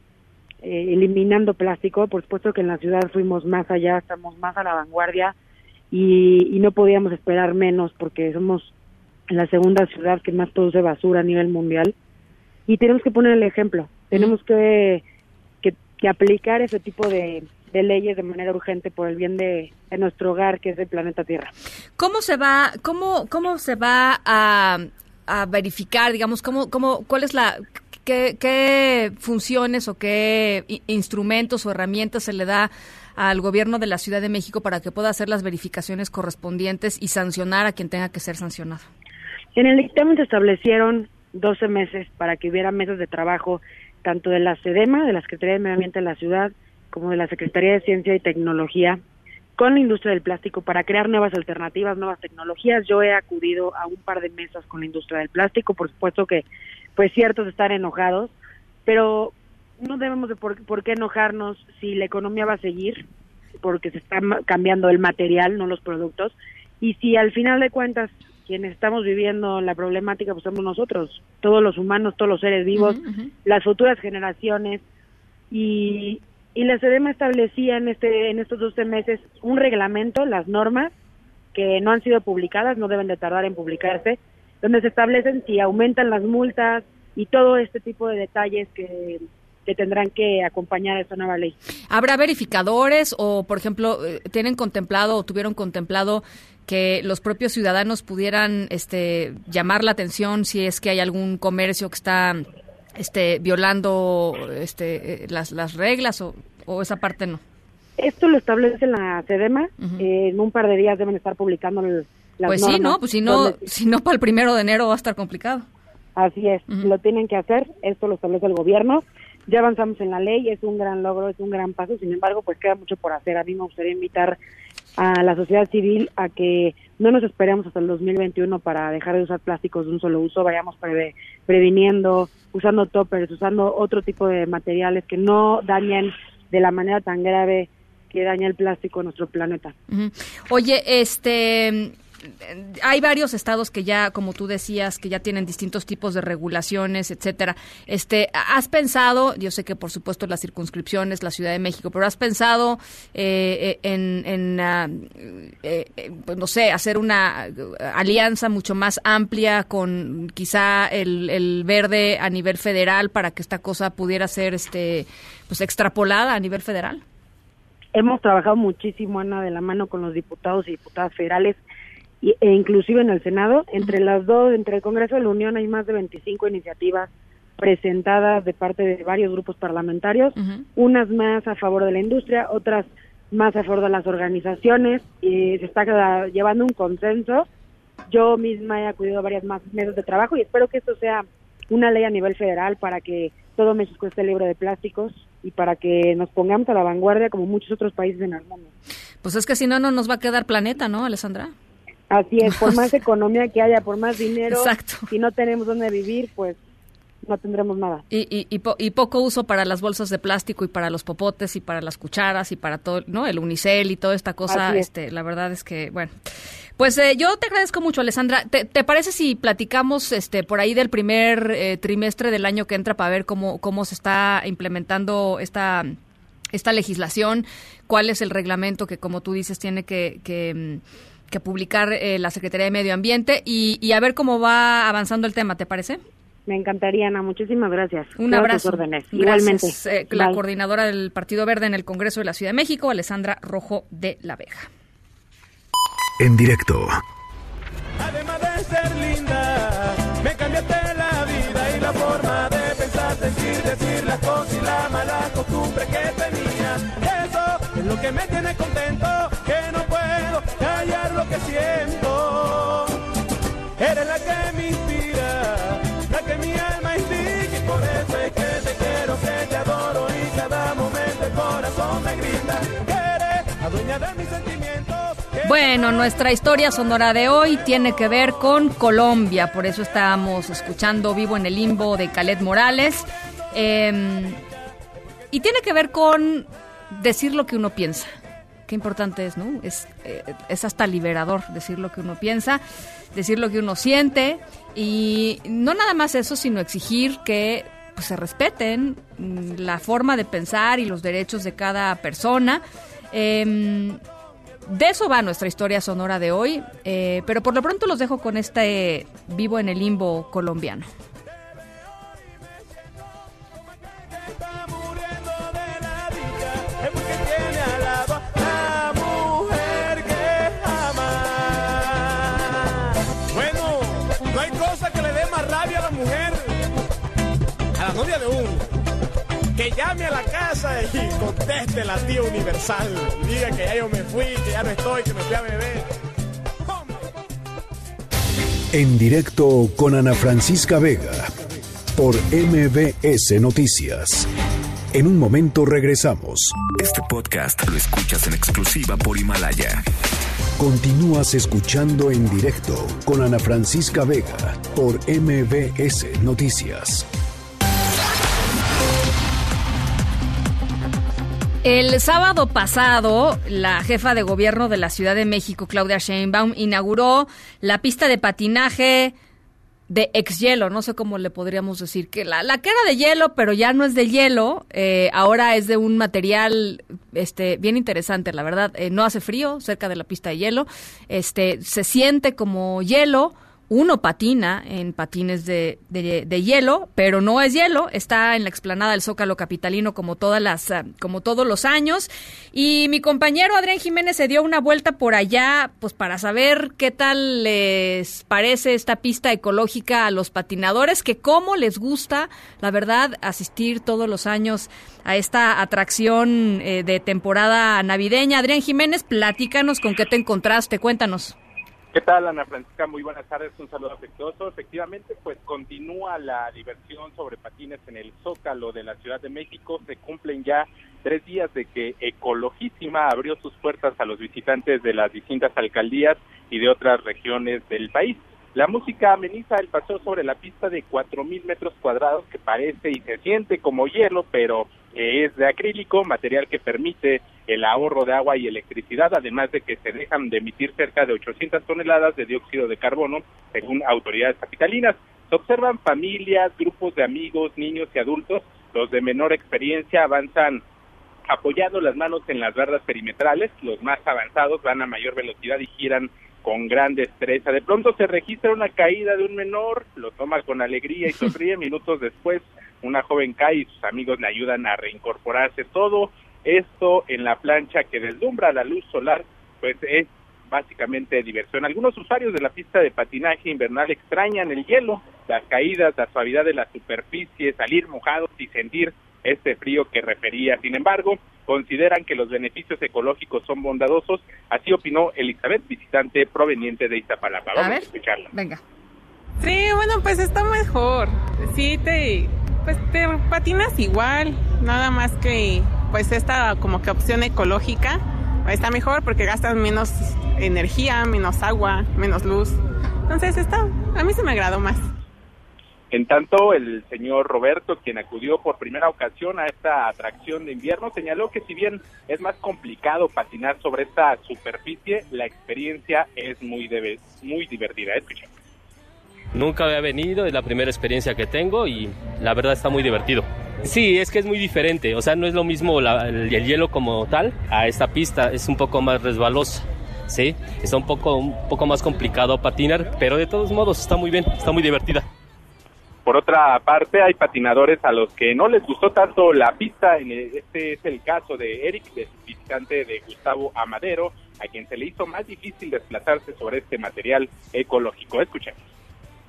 eh, eliminando plástico. Por supuesto que en la ciudad fuimos más allá, estamos más a la vanguardia y, no podíamos esperar menos porque somos la segunda ciudad que más produce basura a nivel mundial y tenemos que poner el ejemplo. Tenemos que, que, aplicar ese tipo de, leyes de manera urgente por el bien de, nuestro hogar, que es el planeta Tierra. ¿Cómo se va, cómo, cómo se va a, a verificar, digamos, cómo, cómo, cuál es la, ¿Qué, funciones o qué instrumentos o herramientas se le da al gobierno de la Ciudad de México para que pueda hacer las verificaciones correspondientes y sancionar a quien tenga que ser sancionado? En el dictamen se establecieron 12 meses para que hubiera meses de trabajo tanto de la SEDEMA, de la Secretaría de Medio Ambiente de la ciudad, como de la Secretaría de Ciencia y Tecnología, con la industria del plástico para crear nuevas alternativas, nuevas tecnologías. Yo he acudido a un par de mesas con la industria del plástico, por supuesto que pues ciertos están enojados, pero no debemos de por, qué enojarnos si la economía va a seguir, porque se está cambiando el material, no los productos, y si al final de cuentas quienes estamos viviendo la problemática pues somos nosotros, todos los humanos, todos los seres vivos, las futuras generaciones, y, y la SEDEMA establecía en, este, en estos 12 meses un reglamento, las normas, que no han sido publicadas, no deben de tardar en publicarse, donde se establecen si aumentan las multas, y todo este tipo de detalles que, que tendrán que acompañar a esta nueva ley. ¿Habrá verificadores o, por ejemplo, eh, tienen contemplado o tuvieron contemplado que los propios ciudadanos pudieran este, llamar la atención si es que hay algún comercio que está este, violando este, eh, las, las reglas o, o esa parte no? Esto lo establece la SEDEMA. Eh, en un par de días deben estar publicando el, las Pues sí, ¿no? Pues si no, donde- si no para el primero de enero va a estar complicado. Así es, lo tienen que hacer, esto lo establece el gobierno. Ya avanzamos en la ley, es un gran logro, es un gran paso, sin embargo, pues queda mucho por hacer. A mí me gustaría invitar a la sociedad civil a que no nos esperemos hasta el 2021 para dejar de usar plásticos de un solo uso, vayamos preve- previniendo, usando toppers, usando otro tipo de materiales que no dañen de la manera tan grave que daña el plástico en nuestro planeta. Oye, este hay varios estados que ya, como tú decías, que ya tienen distintos tipos de regulaciones, etcétera. Este, ¿has pensado, yo sé que por supuesto las circunscripciones, la Ciudad de México, pero has pensado eh, eh, en, en ah, eh, eh, pues, no sé, hacer una alianza mucho más amplia con quizá el, el verde a nivel federal para que esta cosa pudiera ser, este, pues extrapolada a nivel federal? hemos trabajado muchísimo, Ana, de la mano con los diputados y diputadas federales e inclusive en el Senado. Entre las dos, entre el Congreso de la Unión hay más de 25 iniciativas presentadas de parte de varios grupos parlamentarios, unas más a favor de la industria, otras más a favor de las organizaciones, y se está llevando un consenso. Yo misma he acudido a varias más mesas de trabajo y espero que esto sea una ley a nivel federal para que todo México esté libre de plásticos y para que nos pongamos a la vanguardia como muchos otros países en el mundo. Pues es que si no, no nos va a quedar planeta, ¿no, Alessandra? Así es, por más economía que haya, por más dinero, Exacto. si no tenemos dónde vivir, pues no tendremos nada. Y, y, y, po- y poco uso para las bolsas de plástico y para los popotes y para las cucharas y para todo, ¿no? El unicel y toda esta cosa, es. este, la verdad es que, bueno. Pues eh, yo te agradezco mucho, Alessandra. ¿Te, te parece si platicamos este por ahí del primer eh, trimestre del año que entra para ver cómo, cómo se está implementando esta, esta legislación? ¿Cuál es el reglamento que, como tú dices, tiene que, que, mm, que publicar eh, la Secretaría de Medio Ambiente? Y, y a ver cómo va avanzando el tema, ¿te parece? Me encantaría, Ana. Muchísimas gracias. Un abrazo. órdenes. Gracias. Igualmente. Eh, la coordinadora del Partido Verde en el Congreso de la Ciudad de México, Alessandra Rojo de la Vega. En directo. Además de ser linda, me cambiaste la vida y la forma de pensar, sentir, decir las cosas y la mala costumbre que tenía. Eso es lo que me tiene contento, que no puedo callar lo que siento. Eres la que me inspira, la que mi alma indica y por eso es que te quiero, que te adoro y cada momento el corazón me grita. Eres la dueña de mis sentimientos. Bueno, nuestra historia sonora de hoy tiene que ver con Colombia, por eso estamos escuchando Vivo en el Limbo de Calet Morales. Eh, y tiene que ver con decir lo que uno piensa. Importante es, ¿no? Es, eh, es hasta liberador decir lo que uno piensa, decir lo que uno siente y no nada más eso, sino exigir que pues, se respeten mm, la forma de pensar y los derechos de cada persona. Em, de eso va nuestra historia sonora de hoy, eh, pero por lo pronto los dejo con este vivo en el limbo colombiano. Que llame a la casa y conteste la tía universal. Y diga que ya yo me fui, que ya no estoy, que me fui a beber. En directo con Ana Francisca Vega por MBS Noticias. En un momento regresamos. Este podcast lo escuchas en exclusiva por Himalaya. Continúas escuchando en directo con Ana Francisca Vega por MBS Noticias. El sábado pasado, la jefa de gobierno de la Ciudad de México, Claudia Sheinbaum, inauguró la pista de patinaje de ex hielo, no sé cómo le podríamos decir, que la, la que era de hielo, pero ya no es de hielo, eh, ahora es de un material este, bien interesante, la verdad. Eh, no hace frío cerca de la pista de hielo, este, se siente como hielo, uno patina en patines de, de, hielo, pero no es hielo, está en la explanada del Zócalo Capitalino como todas las, ah, como todos los años. Y mi compañero Adrián Jiménez se dio una vuelta por allá, pues para saber qué tal les parece esta pista ecológica a los patinadores, que cómo les gusta, la verdad, asistir todos los años a esta atracción eh, de temporada navideña. Adrián Jiménez, platícanos con qué te encontraste, cuéntanos. ¿Qué tal, Ana Francisca? Muy buenas tardes, un saludo afectuoso. Efectivamente, pues continúa la diversión sobre patines en el Zócalo de la Ciudad de México. Se cumplen ya tres días de que Ecologísima abrió sus puertas a los visitantes de las distintas alcaldías y de otras regiones del país. La música ameniza el paseo sobre la pista de 4.000 metros cuadrados que parece y se siente como hielo, pero es de acrílico, material que permite el ahorro de agua y electricidad, además de que se dejan de emitir cerca de 800 toneladas de dióxido de carbono, según autoridades capitalinas. Se observan familias, grupos de amigos, niños y adultos. Los de menor experiencia avanzan apoyando las manos en las barras perimetrales, los más avanzados van a mayor velocidad y giran con gran destreza. De pronto se registra una caída de un menor, lo toma con alegría y sonríe. Minutos después, una joven cae y sus amigos le ayudan a reincorporarse. Todo esto en la plancha que deslumbra la luz solar, pues es básicamente diversión. Algunos usuarios de la pista de patinaje invernal extrañan el hielo, las caídas, la suavidad de la superficie, salir mojados y sentir este frío que refería. Sin embargo, consideran que los beneficios ecológicos son bondadosos, así opinó Elizabeth, visitante proveniente de Iztapalapa. Vamos a, escucharla. Venga. Sí, bueno, pues está mejor. Sí, te, pues te patinas igual, nada más que pues esta como que opción ecológica está mejor porque gastas menos energía, menos agua, menos luz. Entonces está, a mí se me agradó más. En tanto, el señor Roberto, quien acudió por primera ocasión a esta atracción de invierno, señaló que si bien es más complicado patinar sobre esta superficie, la experiencia es muy, muy divertida. Escuchemos. Nunca había venido, es la primera experiencia que tengo y la verdad está muy divertido. Sí, es que es muy diferente, o sea, no es lo mismo el, hielo como tal a esta pista, es un poco más resbalosa. Sí, está un poco, un poco más complicado patinar, pero de todos modos está muy bien, está muy divertida. Por otra parte, hay patinadores a los que no les gustó tanto la pista. Este es el caso de Eric, visitante de Gustavo Amadero, a quien se le hizo más difícil desplazarse sobre este material ecológico. Escuchemos.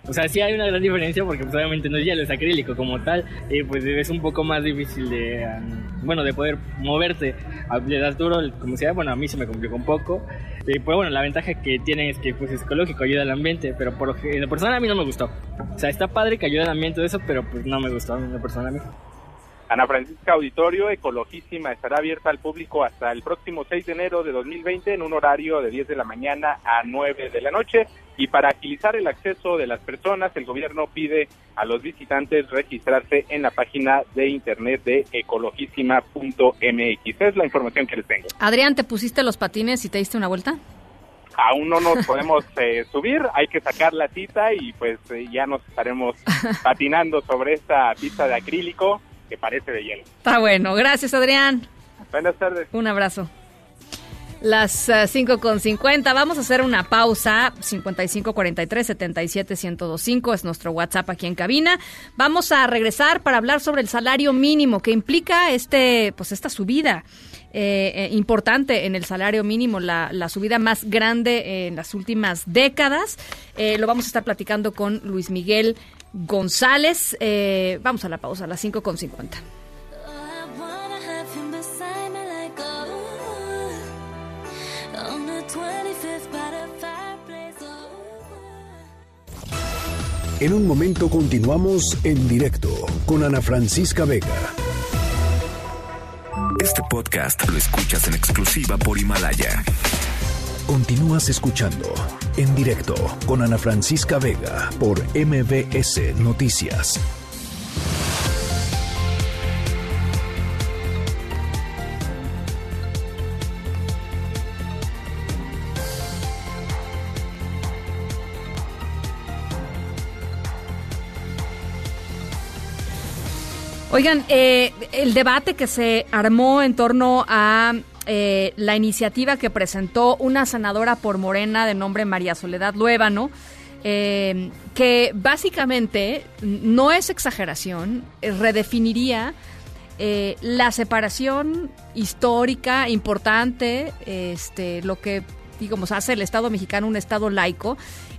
O sea, sí hay una gran diferencia porque pues, obviamente no es hielo, es acrílico como tal, y pues es un poco más difícil de, bueno, de poder moverte. Le das duro, como sea, bueno, a mí se me complicó un poco. Y pues bueno, la ventaja que tiene es que pues es ecológico, ayuda al ambiente, pero por en lo personal a mí no me gustó. O sea, está padre que ayude al ambiente de eso, pero pues no me gustó en lo personal a mí. Ana Francisca Auditorio Ecologísima estará abierta al público hasta el próximo 6 de enero de 2020 en un horario de 10 de la mañana a 9 de la noche. Y para agilizar el acceso de las personas, el gobierno pide a los visitantes registrarse en la página de internet de ecologísima.mx. Es la información que les tengo. Adrián, ¿te pusiste los patines y te diste una vuelta? aún no nos podemos eh, subir, hay que sacar la cita y pues eh, ya nos estaremos patinando sobre esta pista de acrílico que parece de hielo. Está bueno, gracias Adrián. Buenas tardes. Un abrazo. Las 5 uh, con 50. Vamos a hacer una pausa. 55 43 77 1025 es nuestro WhatsApp aquí en cabina. Vamos a regresar para hablar sobre el salario mínimo que implica este, pues esta subida. Eh, importante en el salario mínimo, la, la, subida más grande en las últimas décadas. Eh, lo vamos a estar platicando con Luis Miguel González. Eh, vamos a la pausa, las 5 con 50. En un momento continuamos en directo con Ana Francisca Vega. Este podcast lo escuchas en exclusiva por Himalaya. Continúas escuchando en directo con Ana Francisca Vega por MBS Noticias. Oigan, eh, el debate que se armó en torno a eh, la iniciativa que presentó una senadora por Morena de nombre María Soledad Luébano eh, que básicamente no es exageración, eh, redefiniría eh, la separación histórica importante, este, lo que digamos hace el Estado mexicano un Estado laico.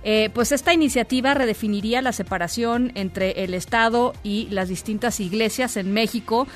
Eh, pues esta iniciativa redefiniría la separación entre el Estado y las distintas iglesias en México.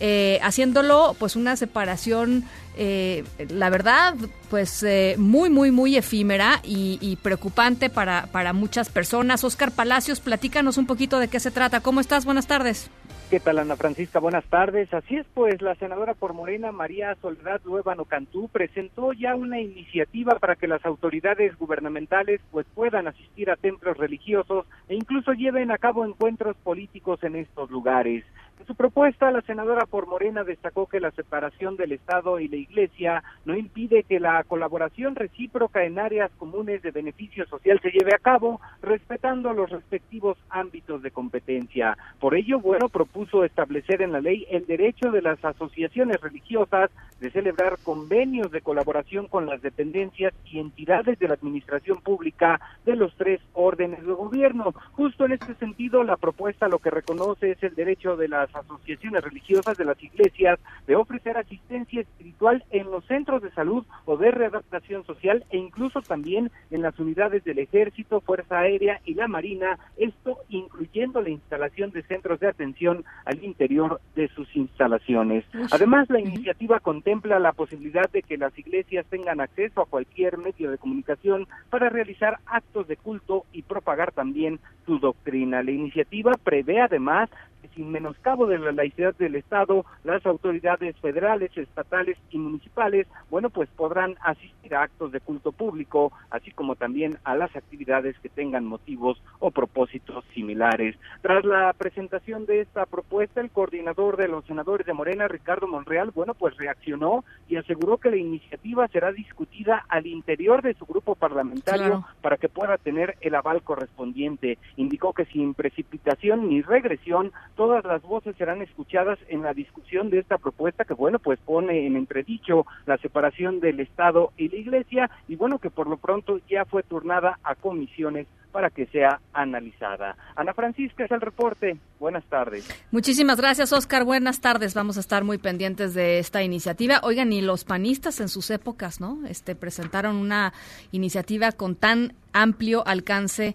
Eh, haciéndolo pues una separación eh, la verdad pues eh, muy muy muy efímera y, preocupante para, para muchas personas Oscar Palacios platícanos un poquito de qué se trata cómo estás buenas tardes ¿Qué tal, Ana Francisca? Buenas tardes. Así es, pues la senadora por Morena, María Soledad Luevano Cantú, presentó ya una iniciativa para que las autoridades gubernamentales pues puedan asistir a templos religiosos e incluso lleven a cabo encuentros políticos en estos lugares. En su propuesta, la senadora por Morena destacó que la separación del Estado y la Iglesia no impide que la colaboración recíproca en áreas comunes de beneficio social se lleve a cabo, respetando los respectivos ámbitos de competencia. Por ello, bueno, propuso establecer en la ley el derecho de las asociaciones religiosas de celebrar convenios de colaboración con las dependencias y entidades de la administración pública de los tres órdenes de gobierno. Justo en este sentido, la propuesta lo que reconoce es el derecho de las asociaciones religiosas de las iglesias de ofrecer asistencia espiritual en los centros de salud o de readaptación social e incluso también en las unidades del ejército, fuerza aérea y la marina, esto incluyendo la instalación de centros de atención al interior de sus instalaciones. Además, la iniciativa contempla la posibilidad de que las iglesias tengan acceso a cualquier medio de comunicación para realizar actos de culto y propagar también su doctrina. La iniciativa prevé además sin menoscabo de la laicidad del Estado, las autoridades federales, estatales y municipales, bueno, pues podrán asistir a actos de culto público, así como también a las actividades que tengan motivos o propósitos similares. Tras la presentación de esta propuesta, el coordinador de los senadores de Morena, Ricardo Monreal, bueno, pues reaccionó y aseguró que la iniciativa será discutida al interior de su grupo parlamentario claro. para que pueda tener el aval correspondiente. Indicó que sin precipitación ni regresión, todas las voces serán escuchadas en la discusión de esta propuesta que, bueno, pues pone en entredicho la separación del Estado y la Iglesia y, bueno, que por lo pronto ya fue turnada a comisiones para que sea analizada. Ana Francisca es el reporte. Buenas tardes. Muchísimas gracias, Oscar. Buenas tardes. Vamos a estar muy pendientes de esta iniciativa. Oigan, y los panistas en sus épocas, ¿no? Este presentaron una iniciativa con tan amplio alcance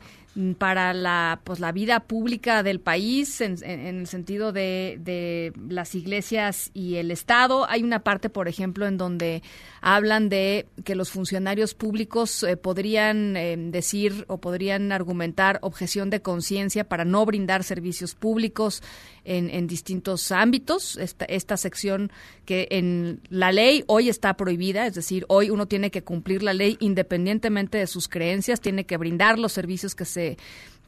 para la pues la vida pública del país en, en, el sentido de, de, las iglesias y el estado. Hay una parte por ejemplo en donde hablan de que los funcionarios públicos eh, podrían eh, decir o podrían argumentar objeción de conciencia para no brindar servicios públicos en, en distintos ámbitos. Esta, esta sección que en la ley hoy está prohibida es decir hoy uno tiene que cumplir la ley independientemente de sus creencias tiene que brindar los servicios que se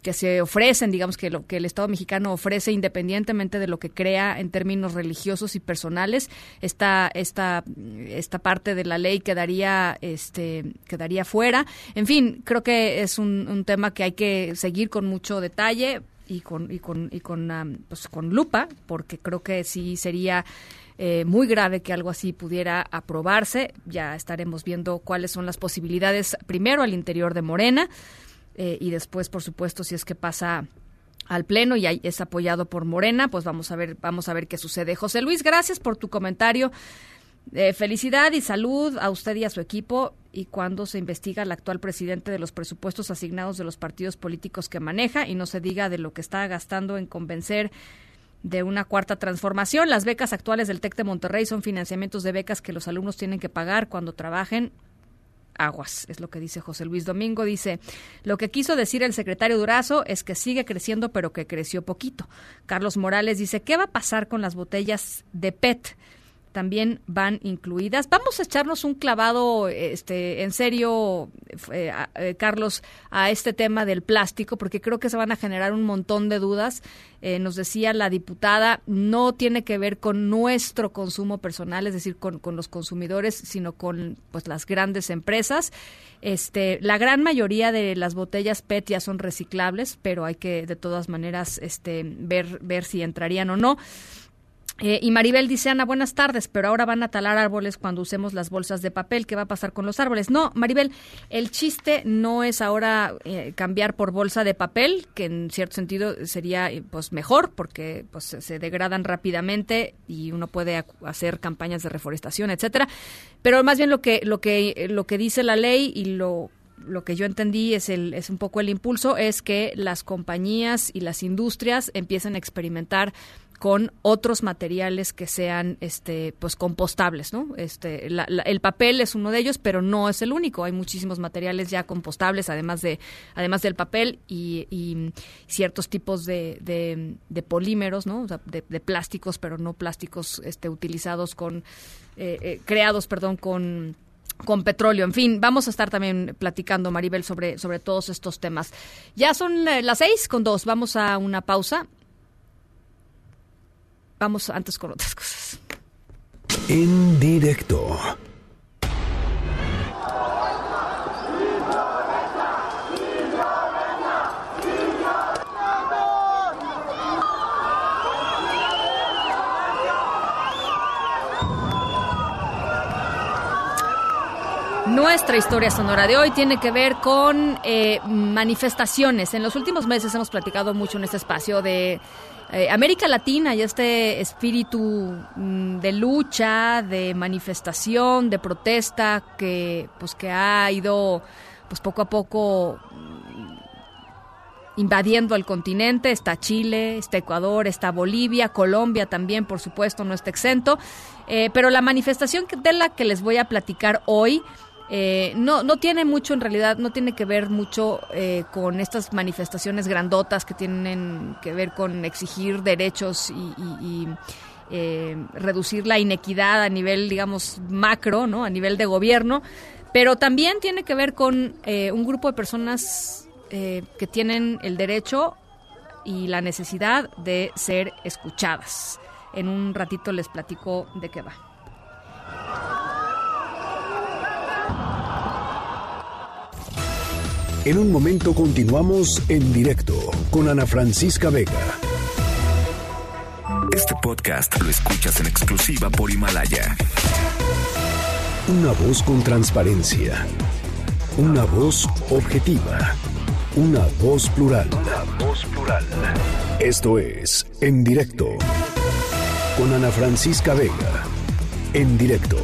que se ofrecen, digamos que lo que el Estado mexicano ofrece independientemente de lo que crea en términos religiosos y personales, esta esta esta parte de la ley quedaría este quedaría fuera. En fin, creo que es un, un tema que hay que seguir con mucho detalle y con y con y con pues, con lupa porque creo que sí sería eh, muy grave que algo así pudiera aprobarse. Ya estaremos viendo cuáles son las posibilidades primero al interior de Morena eh, y después, por supuesto, si es que pasa al pleno y es apoyado por Morena, pues vamos a ver, vamos a ver qué sucede. José Luis, gracias por tu comentario. Eh, felicidad y salud a usted y a su equipo. Y cuando se investiga al actual presidente de los presupuestos asignados de los partidos políticos que maneja y no se diga de lo que está gastando en convencer de una cuarta transformación. Las becas actuales del TEC de Monterrey son financiamientos de becas que los alumnos tienen que pagar cuando trabajen aguas, es lo que dice José Luis Domingo. Dice, lo que quiso decir el secretario Durazo es que sigue creciendo, pero que creció poquito. Carlos Morales dice, ¿qué va a pasar con las botellas de PET? También van incluidas. Vamos a echarnos un clavado, este, en serio, eh, eh, Carlos, a este tema del plástico, porque creo que se van a generar un montón de dudas. Eh, nos decía la diputada, no tiene que ver con nuestro consumo personal, es decir, con, con los consumidores, sino con pues las grandes empresas. Este, la gran mayoría de las botellas PET ya son reciclables, pero hay que de todas maneras este, ver, ver si entrarían o no. Eh, y Maribel dice, Ana, buenas tardes, pero ahora van a talar árboles cuando usemos las bolsas de papel. ¿Qué va a pasar con los árboles? No, Maribel, el chiste no es ahora eh, cambiar por bolsa de papel, que en cierto sentido sería eh, pues mejor porque pues se degradan rápidamente y uno puede hacer campañas de reforestación, etcétera. Pero más bien lo que lo que lo que dice la ley y lo lo que yo entendí es, el, es un poco el impulso, es que las compañías y las industrias empiecen a experimentar con otros materiales que sean este pues compostables no este el papel es uno de ellos pero no es el único hay muchísimos materiales ya compostables además de además del papel y, ciertos tipos de, de, polímeros no de, plásticos pero no plásticos este utilizados con eh, eh, creados perdón con con petróleo. En fin, vamos a estar también platicando, Maribel, sobre, sobre todos estos temas. Ya son eh, las seis con dos. Vamos a una pausa vamos antes con otras cosas. En directo. Nuestra historia sonora de hoy tiene que ver con eh, manifestaciones. En los últimos meses hemos platicado mucho en este espacio de eh, América Latina y este espíritu mm, de lucha, de manifestación, de protesta que pues que ha ido pues poco a poco mm, invadiendo el continente, está Chile, está Ecuador, está Bolivia, Colombia también, por supuesto, no está exento. Eh, pero la manifestación de la que les voy a platicar hoy eh, no, no tiene mucho, en realidad, no tiene que ver mucho eh, con estas manifestaciones grandotas que tienen que ver con exigir derechos y, eh, reducir la inequidad a nivel, digamos, macro, ¿no? A nivel de gobierno, pero también tiene que ver con un grupo de personas que tienen el derecho y la necesidad de ser escuchadas. En un ratito les platico de qué va. En un momento continuamos en directo con Ana Francisca Vega. Este podcast lo escuchas en exclusiva por Himalaya. Una voz con transparencia. Una voz objetiva. Una voz plural. Una voz plural. Esto es En directo con Ana Francisca Vega. En directo,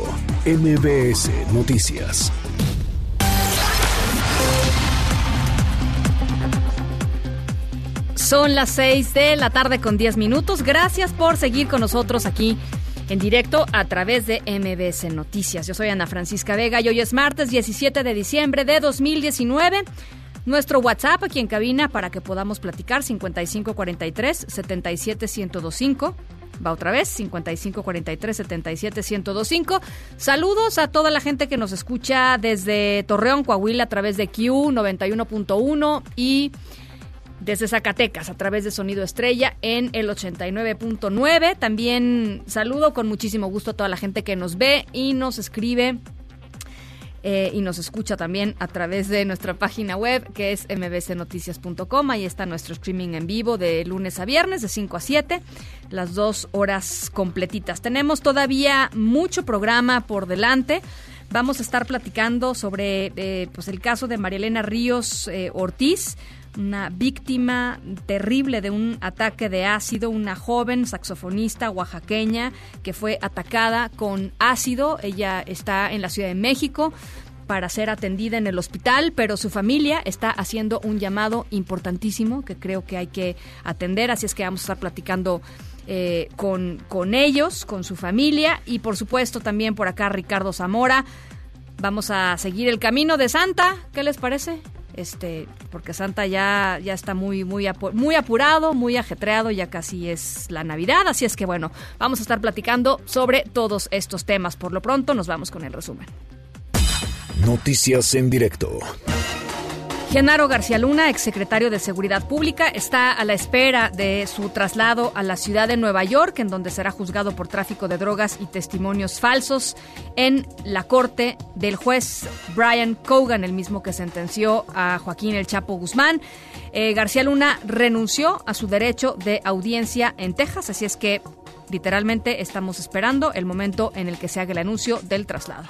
MBS Noticias. Son las 6 de la tarde con 10 minutos. Gracias por seguir con nosotros aquí en directo a través de MBS Noticias. Yo soy Ana Francisca Vega y hoy es martes 17 de diciembre de 2019. Nuestro WhatsApp aquí en cabina para que podamos platicar 5543 77125. Va otra vez, 5543 77125. Saludos a toda la gente que nos escucha desde Torreón, Coahuila, a través de Q 91.1 y desde Zacatecas a través de Sonido Estrella en el 89.9. También saludo con muchísimo gusto a toda la gente que nos ve y nos escribe eh, y nos escucha también a través de nuestra página web que es mbcnoticias.com. Ahí está nuestro streaming en vivo de lunes a viernes de 5 a 7, las dos horas completitas. Tenemos todavía mucho programa por delante. Vamos a estar platicando sobre eh, pues el caso de María Elena Ríos eh, Ortiz una víctima terrible de un ataque de ácido, una joven saxofonista oaxaqueña que fue atacada con ácido. Ella está en la Ciudad de México para ser atendida en el hospital, pero su familia está haciendo un llamado importantísimo que creo que hay que atender, así es que vamos a estar platicando eh, con, con ellos, con su familia y por supuesto también por acá Ricardo Zamora. Vamos a seguir el camino de Santa, ¿qué les parece? Este porque Santa ya ya está muy muy muy apurado, muy ajetreado, ya casi es la Navidad, así es que bueno, vamos a estar platicando sobre todos estos temas. Por lo pronto nos vamos con el resumen. Noticias en directo. Genaro García Luna, exsecretario de Seguridad Pública, está a la espera de su traslado a la ciudad de Nueva York, en donde será juzgado por tráfico de drogas y testimonios falsos en la corte del juez Brian Cogan, el mismo que sentenció a Joaquín El Chapo Guzmán. Eh, García Luna renunció a su derecho de audiencia en Texas, así es que Literalmente estamos esperando el momento en el que se haga el anuncio del traslado.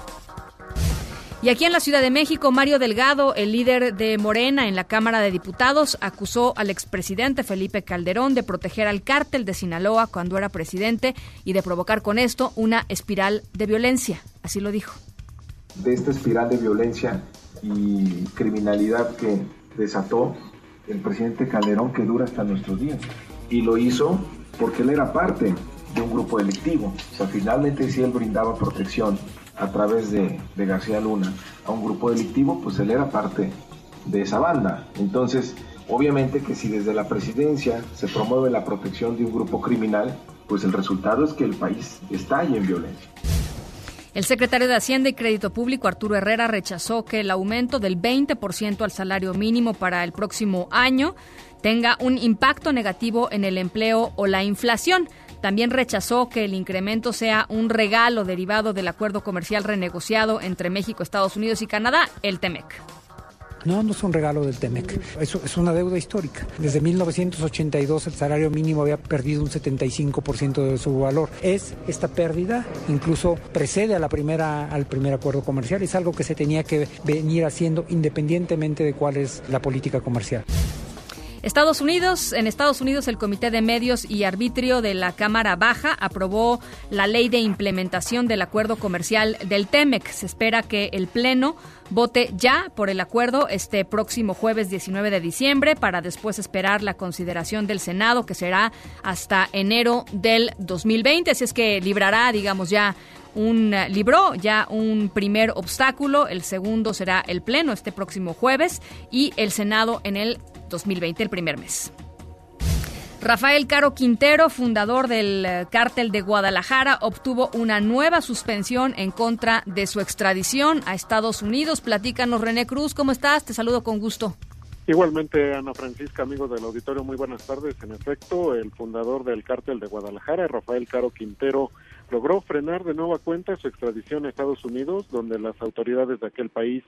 Y aquí en la Ciudad de México, Mario Delgado, el líder de Morena en la Cámara de Diputados, acusó al expresidente Felipe Calderón de proteger al cártel de Sinaloa cuando era presidente y de provocar con esto una espiral de violencia. Así lo dijo. De esta espiral de violencia y criminalidad que desató el presidente Calderón que dura hasta nuestros días. Y lo hizo porque él era parte de un grupo delictivo. O sea, finalmente si él brindaba protección a través de, García Luna a un grupo delictivo, pues él era parte de esa banda. Entonces, obviamente que si desde la presidencia se promueve la protección de un grupo criminal, pues el resultado es que el país estalle en violencia. El secretario de Hacienda y Crédito Público, Arturo Herrera, rechazó que el aumento del 20% al salario mínimo para el próximo año tenga un impacto negativo en el empleo o la inflación. También rechazó que el incremento sea un regalo derivado del acuerdo comercial renegociado entre México, Estados Unidos y Canadá, el TEMEC. No, no es un regalo del TEMEC, es una deuda histórica. Desde 1982 el salario mínimo había perdido un 75% de su valor. Es esta pérdida, incluso precede a la al primer acuerdo comercial, es algo que se tenía que venir haciendo independientemente de cuál es la política comercial. Estados Unidos, en Estados Unidos el Comité de Medios y Arbitrio de la Cámara Baja aprobó la ley de implementación del acuerdo comercial del TEMEC. Se espera que el Pleno vote ya por el acuerdo este próximo jueves 19 de diciembre para después esperar la consideración del Senado que será hasta enero del 2020. Así es que librará, digamos, ya un libró ya un primer obstáculo, el segundo será el pleno este próximo jueves y el Senado en el 2020, el primer mes. Rafael Caro Quintero, fundador del eh, cártel de Guadalajara, obtuvo una nueva suspensión en contra de su extradición a Estados Unidos. Platícanos, René Cruz, ¿cómo estás? Te saludo con gusto. Igualmente, Ana Francisca, amigos del auditorio, muy buenas tardes. En efecto, el fundador del cártel de Guadalajara, Rafael Caro Quintero, logró frenar de nueva cuenta su extradición a Estados Unidos, donde las autoridades de aquel país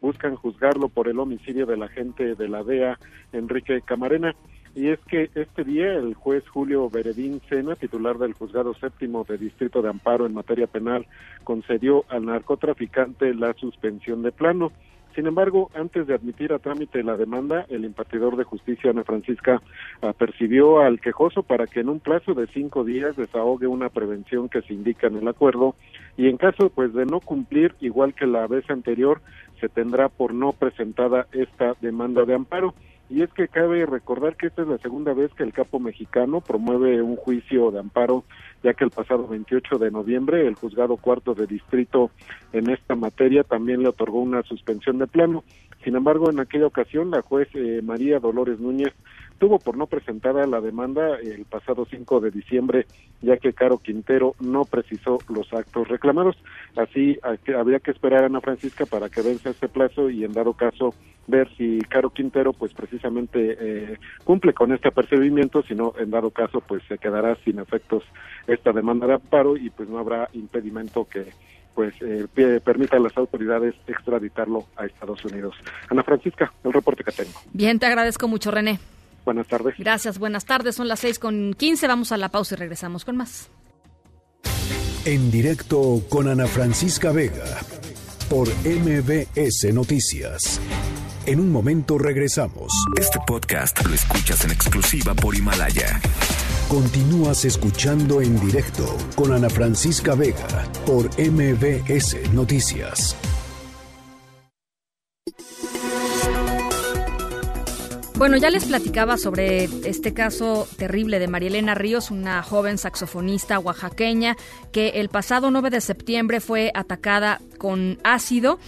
buscan juzgarlo por el homicidio del agente de la DEA, Enrique Camarena. Y es que este día el juez Julio Beredín Sena, titular del juzgado séptimo de Distrito de Amparo en materia penal, concedió al narcotraficante la suspensión de plano. Sin embargo, antes de admitir a trámite la demanda, el impartidor de justicia, Ana Francisca, apercibió al quejoso para que en un plazo de cinco días desahogue una prevención que se indica en el acuerdo y en caso pues de no cumplir, igual que la vez anterior, se tendrá por no presentada esta demanda de amparo. Y es que cabe recordar que esta es la segunda vez que el capo mexicano promueve un juicio de amparo, ya que el pasado 28 de noviembre el juzgado cuarto de distrito en esta materia también le otorgó una suspensión de plano. Sin embargo, en aquella ocasión la juez eh, María Dolores Núñez tuvo por no presentada la demanda el pasado 5 de diciembre, ya que Caro Quintero no precisó los actos reclamados. Así habría que esperar a Ana Francisca para que vence este plazo y en dado caso ver si Caro Quintero pues precisamente eh, cumple con este apercibimiento, si no en dado caso pues se quedará sin efectos esta demanda de amparo y pues no habrá impedimento que pues eh, permita a las autoridades extraditarlo a Estados Unidos. Ana Francisca, el reporte que tengo. Bien, te agradezco mucho, René. Buenas tardes. Gracias, buenas tardes. Son las seis con quince. Vamos a la pausa y regresamos con más. En directo con Ana Francisca Vega por MBS Noticias. En un momento regresamos. Este podcast lo escuchas en exclusiva por Himalaya. Continúas escuchando en directo con Ana Francisca Vega por MBS Noticias. Bueno, ya les platicaba sobre este caso terrible de Marielena Ríos, una joven saxofonista oaxaqueña que el pasado 9 de septiembre fue atacada con ácido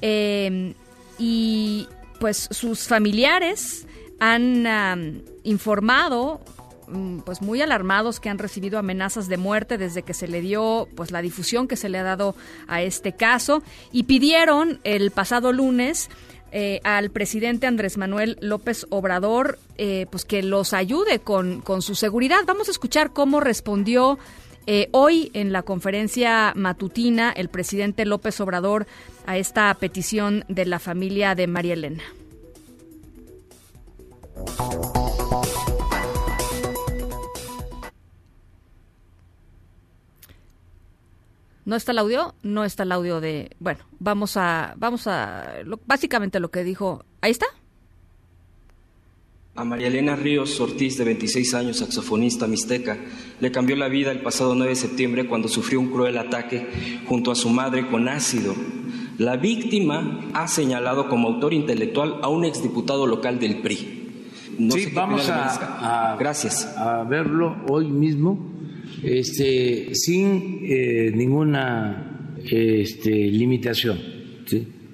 eh, y pues sus familiares han informado mm, pues muy alarmados que han recibido amenazas de muerte desde que se le dio pues la difusión que se le ha dado a este caso y pidieron el pasado lunes eh, al presidente Andrés Manuel López Obrador eh, pues que los ayude con, con, su seguridad. Vamos a escuchar cómo respondió eh, hoy en la conferencia matutina el presidente López Obrador a esta petición de la familia de María Elena. ¿No está el audio? No está el audio de... Bueno, vamos a... Vamos a... básicamente lo que dijo... ¿Ahí está? A María Elena Ríos Ortiz, de 26 años, saxofonista mixteca, le cambió la vida el pasado 9 de septiembre cuando sufrió un cruel ataque junto a su madre con ácido. La víctima ha señalado como autor intelectual a un exdiputado local del PRI. sí, vamos a, Gracias. a verlo hoy mismo, este, sin eh, ninguna este, limitación,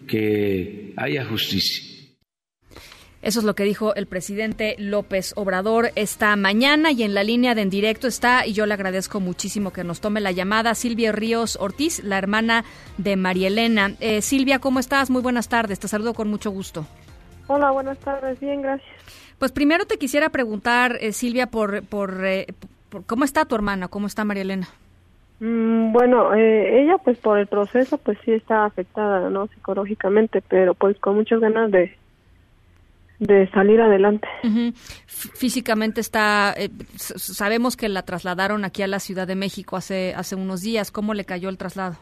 que haya justicia. Eso es lo que dijo el presidente López Obrador esta mañana y en la línea de en directo está, y yo le agradezco muchísimo que nos tome la llamada, Silvia Ríos Ortiz, la hermana de María Elena. Eh, Silvia, ¿cómo estás? Muy buenas tardes, te saludo con mucho gusto. Hola, buenas tardes, bien, gracias. Pues primero te quisiera preguntar, eh, Silvia, por, por, eh, por, cómo está tu hermana, cómo está María Elena. Mm, bueno, ella pues por el proceso pues sí está afectada, ¿no? Psicológicamente, pero pues con muchas ganas de de salir adelante. Físicamente está, eh, sabemos que la trasladaron aquí a la Ciudad de México hace, hace unos días. ¿Cómo le cayó el traslado?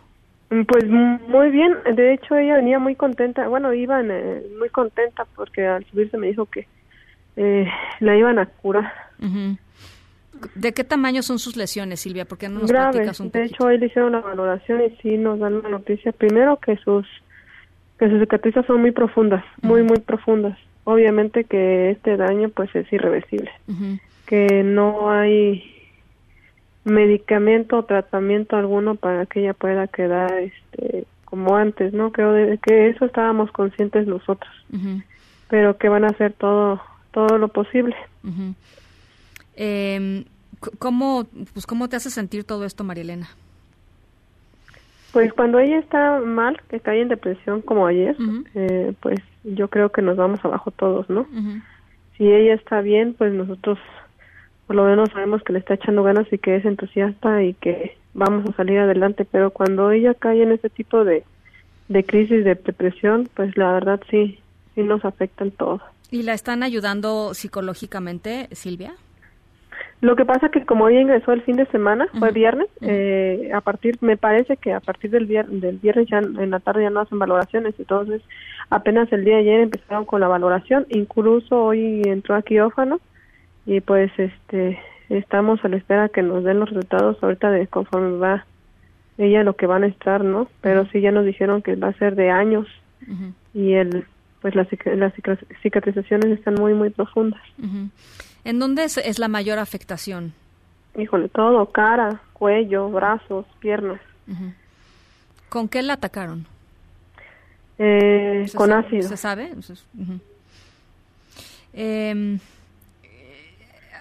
Mm, pues muy bien, de hecho ella venía muy contenta, bueno, iba eh, muy contenta porque al subirse me dijo que eh, la iban a curar. ¿De qué tamaño son sus lesiones, Silvia? Porque no nos Graves. platicas un De hecho, hoy le hicieron una valoración y sí nos dan la noticia. Primero que sus que sus cicatrices son muy profundas, muy muy profundas obviamente que este daño pues es irreversible, que no hay medicamento o tratamiento alguno para que ella pueda quedar este como antes, ¿no? Creo de, que eso estábamos conscientes nosotros, pero que van a hacer todo todo lo posible. Eh, ¿Cómo pues cómo te hace sentir todo esto, María Elena? Pues cuando ella está mal, que cae en depresión como ayer, eh, pues yo creo que nos vamos abajo todos, ¿no? Si ella está bien, pues nosotros por lo menos sabemos que le está echando ganas y que es entusiasta y que vamos a salir adelante, pero cuando ella cae en ese tipo de, de crisis de depresión, pues la verdad sí, sí nos afecta en todo. ¿Y la están ayudando psicológicamente, Silvia? Lo que pasa que como ella ingresó el fin de semana, fue viernes, eh, a partir, me parece que a partir del viernes, del viernes ya en la tarde ya no hacen valoraciones, entonces apenas el día de ayer empezaron con la valoración, incluso hoy entró a quirófano y pues este estamos a la espera que nos den los resultados ahorita de conforme va ella lo que van a estar, ¿no? Pero sí ya nos dijeron que va a ser de años y el pues las, las cicatrizaciones están muy muy profundas. ¿En dónde es, la mayor afectación? Híjole, todo, cara, cuello, brazos, piernas. ¿Con qué la atacaron? Eh, con ácido. ¿Se sabe? eh,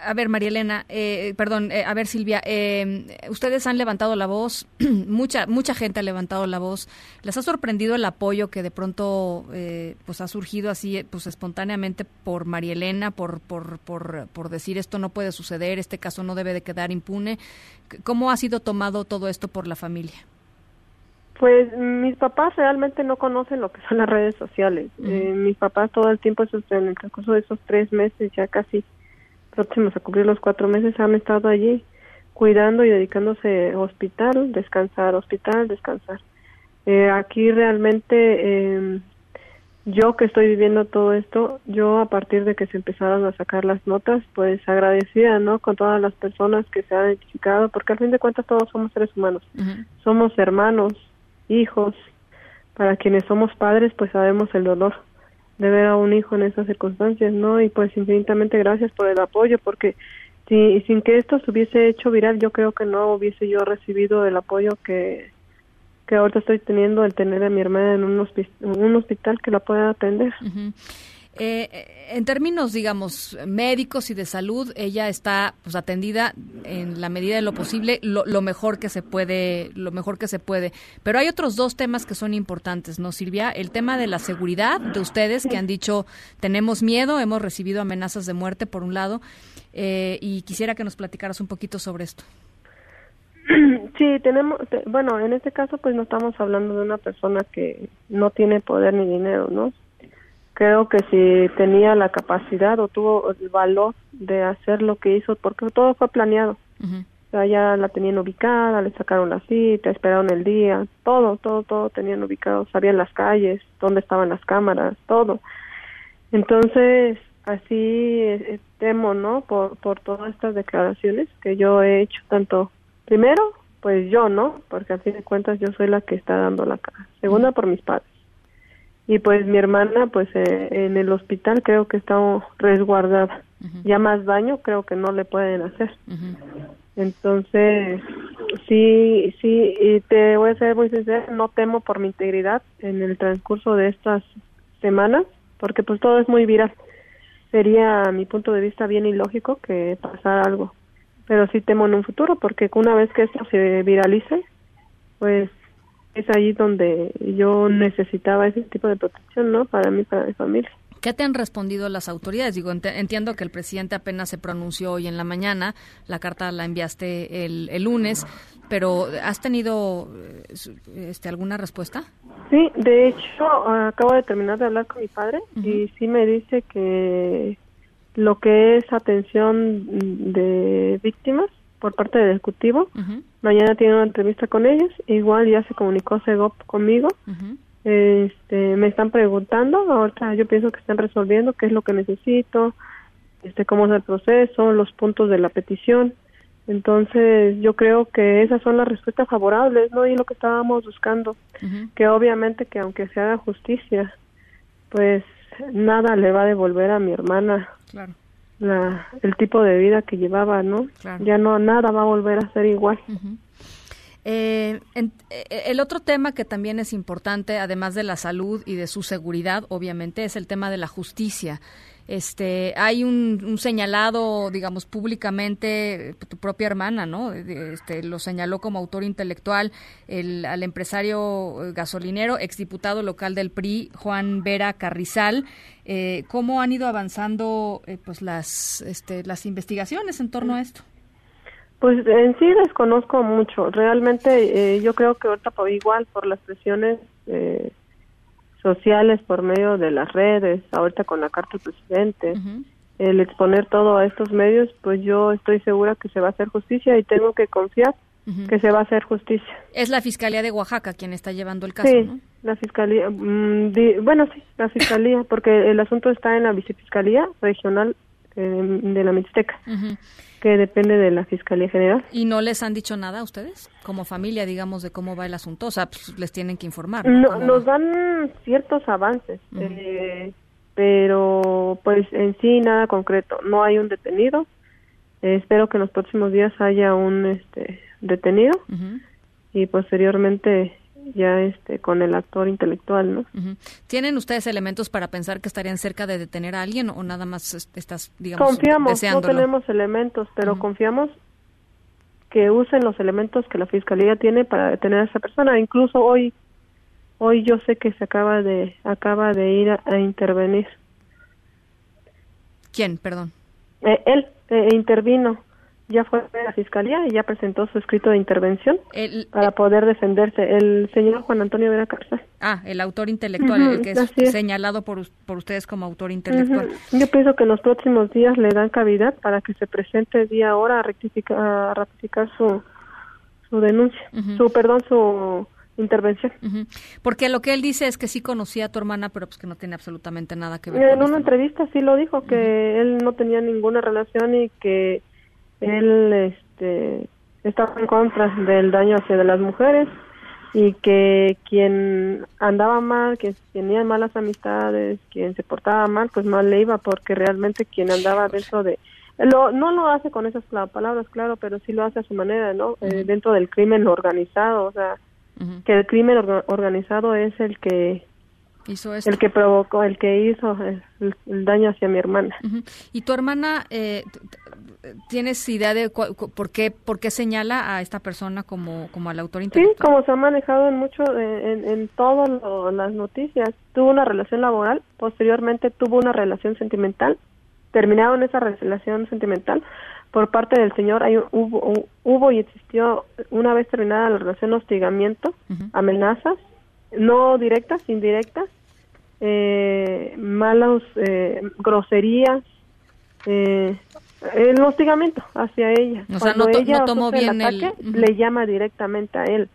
a ver, María Elena, eh, perdón, eh, a ver, Silvia, eh, ustedes han levantado la voz, mucha mucha gente ha levantado la voz. ¿Les ha sorprendido el apoyo que de pronto pues ha surgido así pues espontáneamente por María Elena, por, por, por, por decir esto no puede suceder, este caso no debe de quedar impune? ¿Cómo ha sido tomado todo esto por la familia? Pues mis papás realmente no conocen lo que son las redes sociales. mis papás todo el tiempo, en el transcurso de esos tres meses, ya casi próximos a cubrir los cuatro meses han estado allí cuidando y dedicándose hospital, descansar, hospital, descansar. Eh, aquí realmente eh, yo que estoy viviendo todo esto, yo a partir de que se empezaron a sacar las notas, pues agradecida, ¿no? Con todas las personas que se han identificado, porque al fin de cuentas todos somos seres humanos, somos hermanos, hijos, para quienes somos padres, pues sabemos el dolor de ver a un hijo en esas circunstancias, ¿no? Y pues infinitamente gracias por el apoyo, porque si, sin que esto se hubiese hecho viral, yo creo que no hubiese yo recibido el apoyo que, que ahorita estoy teniendo, el tener a mi hermana en un, un hospital que la pueda atender. Eh, en términos, digamos, médicos y de salud, ella está pues atendida en la medida de lo posible, lo, mejor que se puede, lo mejor que se puede. Pero hay otros dos temas que son importantes, ¿no, Silvia? El tema de la seguridad de ustedes que han dicho tenemos miedo, hemos recibido amenazas de muerte por un lado, eh, y quisiera que nos platicaras un poquito sobre esto. Sí, tenemos, bueno, en este caso pues no estamos hablando de una persona que no tiene poder ni dinero, ¿no? Creo que si tenía la capacidad o tuvo el valor de hacer lo que hizo, porque todo fue planeado. sea, ya la tenían ubicada, le sacaron la cita, esperaron el día, todo, todo, todo tenían ubicado, sabían las calles, dónde estaban las cámaras, todo. Entonces, así eh, temo, ¿no? Por, por todas estas declaraciones que yo he hecho, tanto, primero, pues yo, ¿no? Porque al fin de cuentas yo soy la que está dando la cara. Segunda, por mis padres. Y pues mi hermana, pues eh, en el hospital creo que está resguardada. Ya más daño creo que no le pueden hacer. Entonces, sí, sí, y te voy a ser muy sincera, no temo por mi integridad en el transcurso de estas semanas, porque pues todo es muy viral. Sería, a mi punto de vista, bien ilógico que pasara algo. Pero sí temo en un futuro, porque una vez que esto se viralice, pues es ahí donde yo necesitaba ese tipo de protección, ¿no? Para mí, para mi familia. ¿Qué te han respondido las autoridades? Digo, entiendo que el presidente apenas se pronunció hoy en la mañana, la carta la enviaste el, el lunes, pero ¿has tenido eh, este, alguna respuesta? Sí, de hecho, acabo de terminar de hablar con mi padre y sí me dice que lo que es atención de víctimas por parte del Ejecutivo, mañana tiene una entrevista con ellos, igual ya se comunicó Segop conmigo, este, me están preguntando, ahorita yo pienso que están resolviendo qué es lo que necesito, este, cómo es el proceso, los puntos de la petición. Entonces, yo creo que esas son las respuestas favorables, ¿no? Y lo que estábamos buscando, que obviamente que aunque se haga justicia, pues nada le va a devolver a mi hermana la, el tipo de vida que llevaba, ¿no? Ya no, nada va a volver a ser igual. Eh, eh, el otro tema que también es importante, además de la salud y de su seguridad, obviamente, es el tema de la justicia. Este, hay un, señalado, digamos, públicamente, tu propia hermana, ¿no? Este, lo señaló como autor intelectual el, al empresario eh, gasolinero, exdiputado local del PRI, Juan Vera Carrizal. Eh, ¿Cómo han ido avanzando, pues, las, este, las investigaciones en torno a esto? Pues en sí desconozco mucho. Realmente eh, yo creo que ahorita igual por las presiones eh, sociales por medio de las redes, ahorita con la carta del presidente, el exponer todo a estos medios, pues yo estoy segura que se va a hacer justicia y tengo que confiar que se va a hacer justicia. Es la Fiscalía de Oaxaca quien está llevando el caso, sí, la Fiscalía, mm, bueno, sí, la Fiscalía, porque el asunto está en la Vicefiscalía Regional eh, de la Mixteca que depende de la Fiscalía General. ¿Y no les han dicho nada a ustedes? Como familia, digamos, de cómo va el asunto. O sea, pues, les tienen que informar. ¿no? nos dan ciertos avances, eh, pero pues en sí nada concreto. No hay un detenido. Eh, espero que en los próximos días haya un este detenido y posteriormente ya este con el actor intelectual, ¿no? ¿Tienen ustedes elementos para pensar que estarían cerca de detener a alguien o nada más estás, digamos, Confiamos, no tenemos elementos, pero confiamos que usen los elementos que la fiscalía tiene para detener a esa persona. Incluso hoy, hoy yo sé que se acaba de acaba de ir a, intervenir. ¿Quién? Perdón. Eh, él eh, intervino ya fue a la fiscalía y ya presentó su escrito de intervención para poder defenderse. El señor Juan Antonio Vera Cárcel. Ah, el autor intelectual, el que es, señalado por, por ustedes como autor intelectual. Yo pienso que en los próximos días le dan cavidad para que se presente día hora a, rectificar, a ratificar su, su denuncia, su, perdón, su intervención. Porque lo que él dice es que sí conocía a tu hermana, pero pues que no tiene absolutamente nada que ver. En una entrevista sí lo dijo, que él no tenía ninguna relación y que él este, estaba en contra del daño hacia de las mujeres y que quien andaba mal, que tenía malas amistades, quien se portaba mal, pues mal le iba porque realmente quien andaba dentro de lo, no lo hace con esas palabras, claro, pero sí lo hace a su manera, ¿no? Eh, dentro del crimen organizado, o sea, que el crimen organizado es el que el que provocó, el que hizo el, daño hacia mi hermana. ¿Y tu hermana, eh, tienes idea de por, qué, por qué señala a esta persona como, como al autor intelectual? Sí, como se ha manejado en mucho, en, en, todas las noticias. Tuvo una relación laboral, posteriormente tuvo una relación sentimental, terminaron esa relación sentimental. Por parte del señor hay, hubo, hubo y existió, una vez terminada la relación, hostigamiento, amenazas, no directas, indirectas, eh, malas eh, groserías, eh, El hostigamiento hacia ella. O sea, Cuando no to- ella no tomó el bien el- ataque, le llama directamente a él.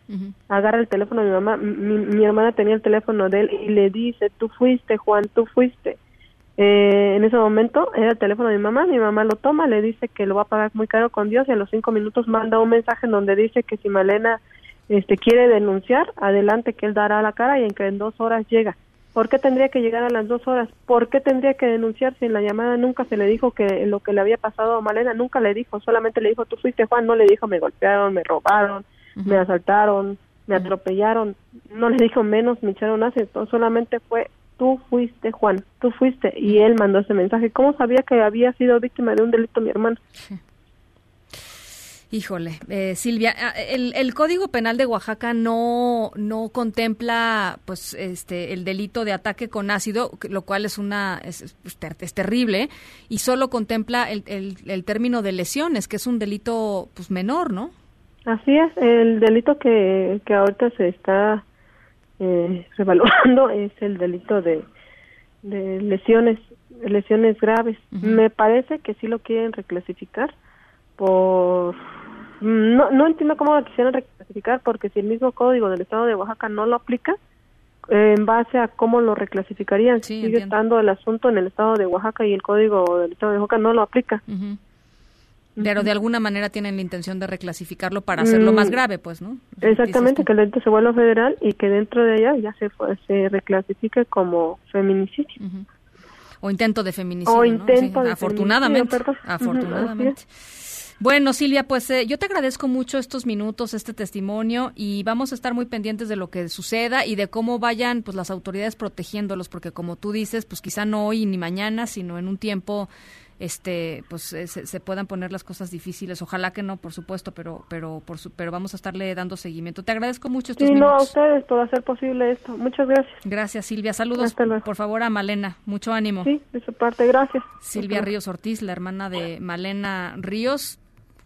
Agarra el teléfono de mi mamá. Mi, mi hermana tenía el teléfono de él y le dice, tú fuiste, Juan, tú fuiste. Eh, en ese momento era el teléfono de mi mamá, mi mamá lo toma, le dice que lo va a pagar muy caro con Dios y a los cinco minutos manda un mensaje en donde dice que si Malena este, quiere denunciar, adelante que él dará la cara y en que en dos horas llega. ¿Por qué tendría que llegar a las dos horas? ¿Por qué tendría que denunciar si en la llamada nunca se le dijo que lo que le había pasado a Malena? Nunca le dijo, solamente le dijo, tú fuiste Juan, no le dijo, me golpearon, me robaron, me asaltaron, me atropellaron, no le dijo menos, me echaron ácido, solamente fue, tú fuiste Juan, tú fuiste, y él mandó ese mensaje. ¿Cómo sabía que había sido víctima de un delito mi hermano? Híjole, eh, Silvia, ah, el, el Código Penal de Oaxaca no no contempla pues este el delito de ataque con ácido, lo cual es una es, es- pues, es terrible y solo contempla el, el, el término de lesiones, que es un delito pues menor, ¿no? Así es, el delito que, que ahorita se está eh, revaluando es el delito de, de lesiones, lesiones graves. Me parece que sí lo quieren reclasificar por... No, no entiendo cómo lo quisieran reclasificar porque si el mismo código del estado de Oaxaca no lo aplica, en base a cómo lo reclasificarían. Sigue entiendo. estando el asunto en el estado de Oaxaca y el código del estado de Oaxaca no lo aplica. Ujú. Pero de alguna manera tienen la intención de reclasificarlo para hacerlo Mm, más grave, pues, ¿no? Exactamente, que el delito se vuelva federal y que dentro de ella ya se, se reclasifique como feminicidio. O intento de feminicidio. O ¿no? intento Sí, de afortunadamente. feminicidio, afortunadamente. Bueno, Silvia, pues eh, yo te agradezco mucho estos minutos, este testimonio y vamos a estar muy pendientes de lo que suceda y de cómo vayan pues las autoridades protegiéndolos, porque como tú dices, pues quizá no hoy ni mañana, sino en un tiempo este pues eh, se, se puedan poner las cosas difíciles. Ojalá que no, por supuesto, pero pero por su- pero vamos a estarle dando seguimiento. Te agradezco mucho estos Sí, no a minutos. ustedes por hacer posible esto. Muchas gracias. Gracias, Silvia. Saludos, por favor, a Malena. Mucho ánimo. Sí, de su parte, gracias. Silvia. Ríos Ortiz, la hermana de Malena Ríos,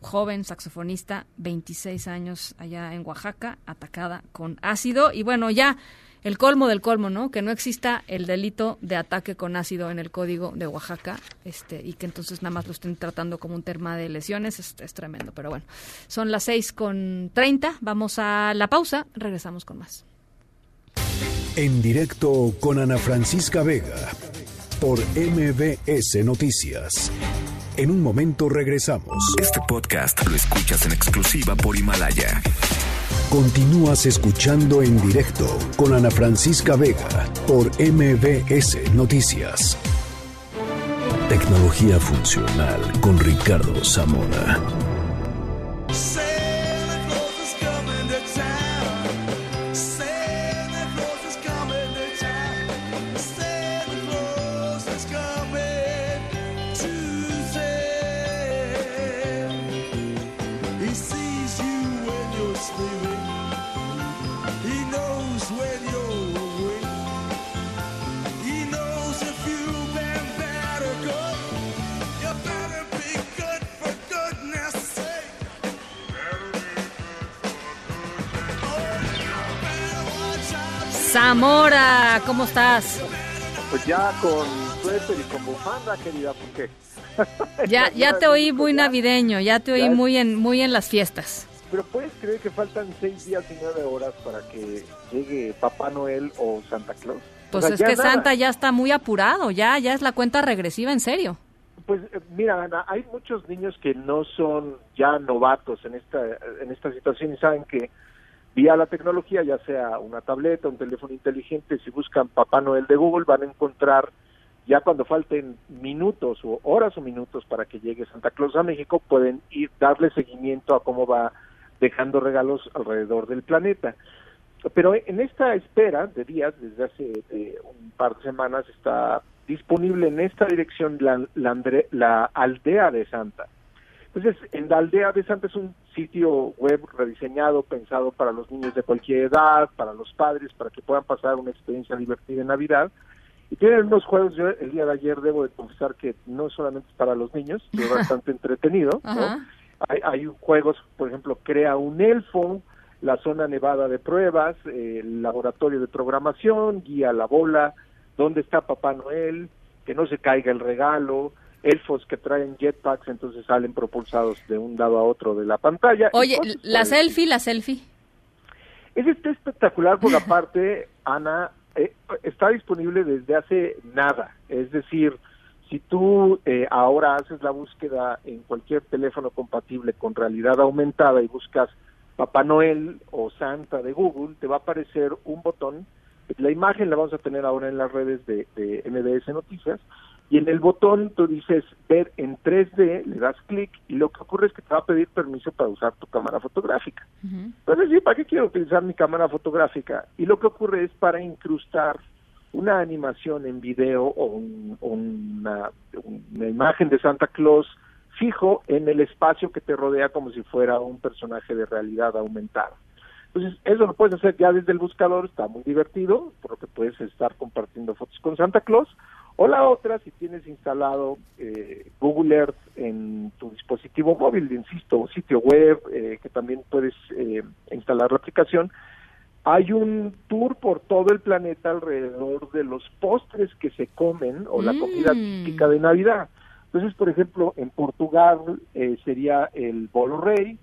joven saxofonista, 26 años allá en Oaxaca, atacada con ácido. Y bueno, ya el colmo del colmo, ¿no? Que no exista el delito de ataque con ácido en el código de Oaxaca este, y que entonces nada más lo estén tratando como un tema de lesiones. Es, tremendo, pero bueno. Son las 6 con 30. Vamos a la pausa. Regresamos con más. En directo con Ana Francisca Vega por MBS Noticias. En un momento regresamos. Este podcast lo escuchas en exclusiva por Himalaya. Continúas escuchando en directo con Ana Francisca Vega por MBS Noticias. Tecnología funcional con Ricardo Zamora. Zamora, ¿cómo estás? Pues ya con suéter y con bufanda, querida, ¿por qué? Ya, ya te oí muy navideño, ya te oí muy en, muy en las fiestas. Pero puedes creer que faltan seis días y nueve horas para que llegue Papá Noel o Santa Claus. Pues O sea, es que nada. Santa ya está muy apurado, ya, ya es la cuenta regresiva, en serio. Pues eh, mira, Ana, hay muchos niños que no son ya novatos en esta en esta situación y saben que vía la tecnología, ya sea una tableta, un teléfono inteligente, si buscan Papá Noel de Google van a encontrar ya cuando falten minutos o horas o minutos para que llegue Santa Claus a México, pueden ir darle seguimiento a cómo va dejando regalos alrededor del planeta. Pero en esta espera de días, desde hace eh, un par de semanas, está disponible en esta dirección la, la, aldea de Santa. Entonces, en la aldea de Santa es un sitio web rediseñado, pensado para los niños de cualquier edad, para los padres, para que puedan pasar una experiencia divertida en Navidad. Y tienen unos juegos, yo el día de ayer debo de confesar que no solamente es para los niños, es bastante entretenido, ¿no? Ajá. Hay, hay juegos, por ejemplo, crea un elfo, la zona nevada de pruebas, el laboratorio de programación, guía la bola, dónde está Papá Noel, que no se caiga el regalo, elfos que traen jetpacks, entonces salen propulsados de un lado a otro de la pantalla. Oye, la selfie, la selfie. Es este espectacular por aparte, Ana, eh, está disponible desde hace nada. Es decir, si tú eh, ahora haces la búsqueda en cualquier teléfono compatible con realidad aumentada y buscas Papá Noel o Santa de Google, te va a aparecer un botón. La imagen la vamos a tener ahora en las redes de, de MBS Noticias. Y en el botón tú dices ver en 3D, le das clic y lo que ocurre es que te va a pedir permiso para usar tu cámara fotográfica. Entonces, sí, ¿para qué quiero utilizar mi cámara fotográfica? Y lo que ocurre es para incrustar una animación en video o una, una imagen de Santa Claus fijo en el espacio que te rodea como si fuera un personaje de realidad aumentada. Entonces, eso lo puedes hacer ya desde el buscador, está muy divertido, porque puedes estar compartiendo fotos con Santa Claus. O la otra, si tienes instalado eh, Google Earth en tu dispositivo móvil, insisto, sitio web, eh, que también puedes eh, instalar la aplicación, hay un tour por todo el planeta alrededor de los postres que se comen o la comida Mm. típica de Navidad. Entonces, por ejemplo, en Portugal eh, sería el bolo rey,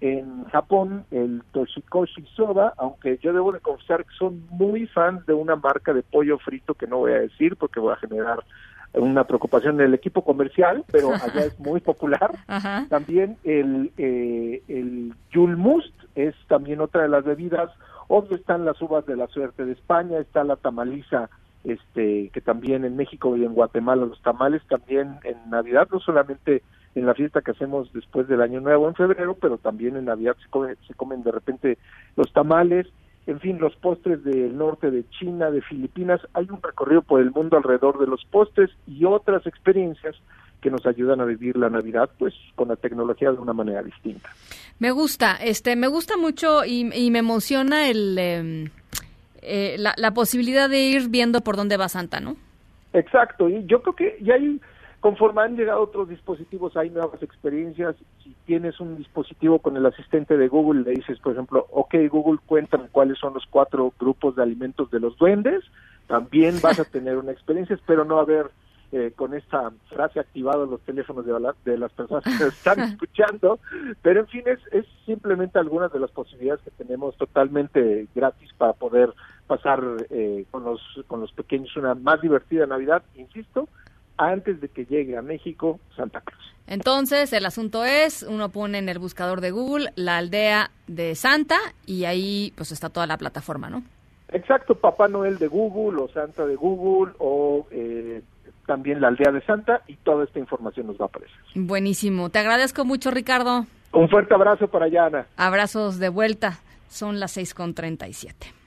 en Japón el toshikoshi soba, aunque yo debo de confesar que son muy fans de una marca de pollo frito que no voy a decir porque voy a generar una preocupación en el equipo comercial, pero allá es muy popular. Ajá. También el, eh, el Yulmust es también otra de las bebidas. Obvio están las uvas de la suerte de España, está la tamaliza, este, que también en México y en Guatemala los tamales también en Navidad, no solamente en la fiesta que hacemos después del Año Nuevo en febrero, pero también en Navidad se, come- se comen de repente los tamales, en fin, los postres del norte de China, de Filipinas, hay un recorrido por el mundo alrededor de los postres y otras experiencias que nos ayudan a vivir la Navidad pues con la tecnología de una manera distinta. Me gusta, este, me gusta mucho y, y me emociona el, em, eh, la, la posibilidad de ir viendo por dónde va Santa, ¿no? Exacto, y yo creo que ya hay, conforme han llegado otros dispositivos, hay nuevas experiencias. Si tienes un dispositivo con el asistente de Google, le dices, por ejemplo, ok Google, cuéntame cuáles son los cuatro grupos de alimentos de los duendes, también vas a tener una experiencia, espero no haber eh, con esta frase activado los teléfonos de, la- de las personas que nos están escuchando, pero en fin, es, es simplemente algunas de las posibilidades que tenemos totalmente gratis para poder pasar eh, con, los, con los pequeños una más divertida Navidad, insisto, antes de que llegue a México Santa Claus. Entonces, el asunto es, uno pone en el buscador de Google la aldea de Santa y ahí pues está toda la plataforma, ¿no? Exacto, Papá Noel de Google o Santa de Google o eh, también la aldea de Santa y toda esta información nos va a aparecer. Buenísimo. Te agradezco mucho, Ricardo. Un fuerte abrazo para Yana. Abrazos de vuelta. Son las 6.37.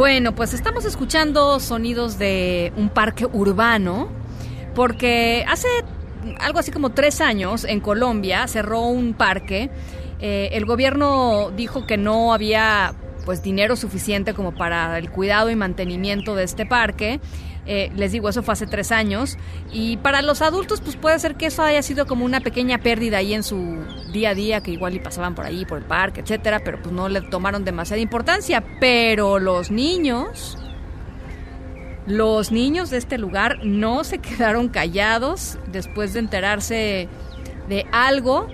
Bueno, pues estamos escuchando sonidos de un parque urbano, porque hace algo así como tres años en Colombia cerró un parque. Eh, el gobierno dijo que no había pues dinero suficiente como para el cuidado y mantenimiento de este parque. Eh, les digo, eso fue hace tres años. Y para los adultos, pues puede ser que eso haya sido como una pequeña pérdida ahí en su día a día, que igual y pasaban por ahí, por el parque, etcétera, pero pues no le tomaron demasiada importancia. Pero los niños, los niños de este lugar no se quedaron callados después de enterarse de algo,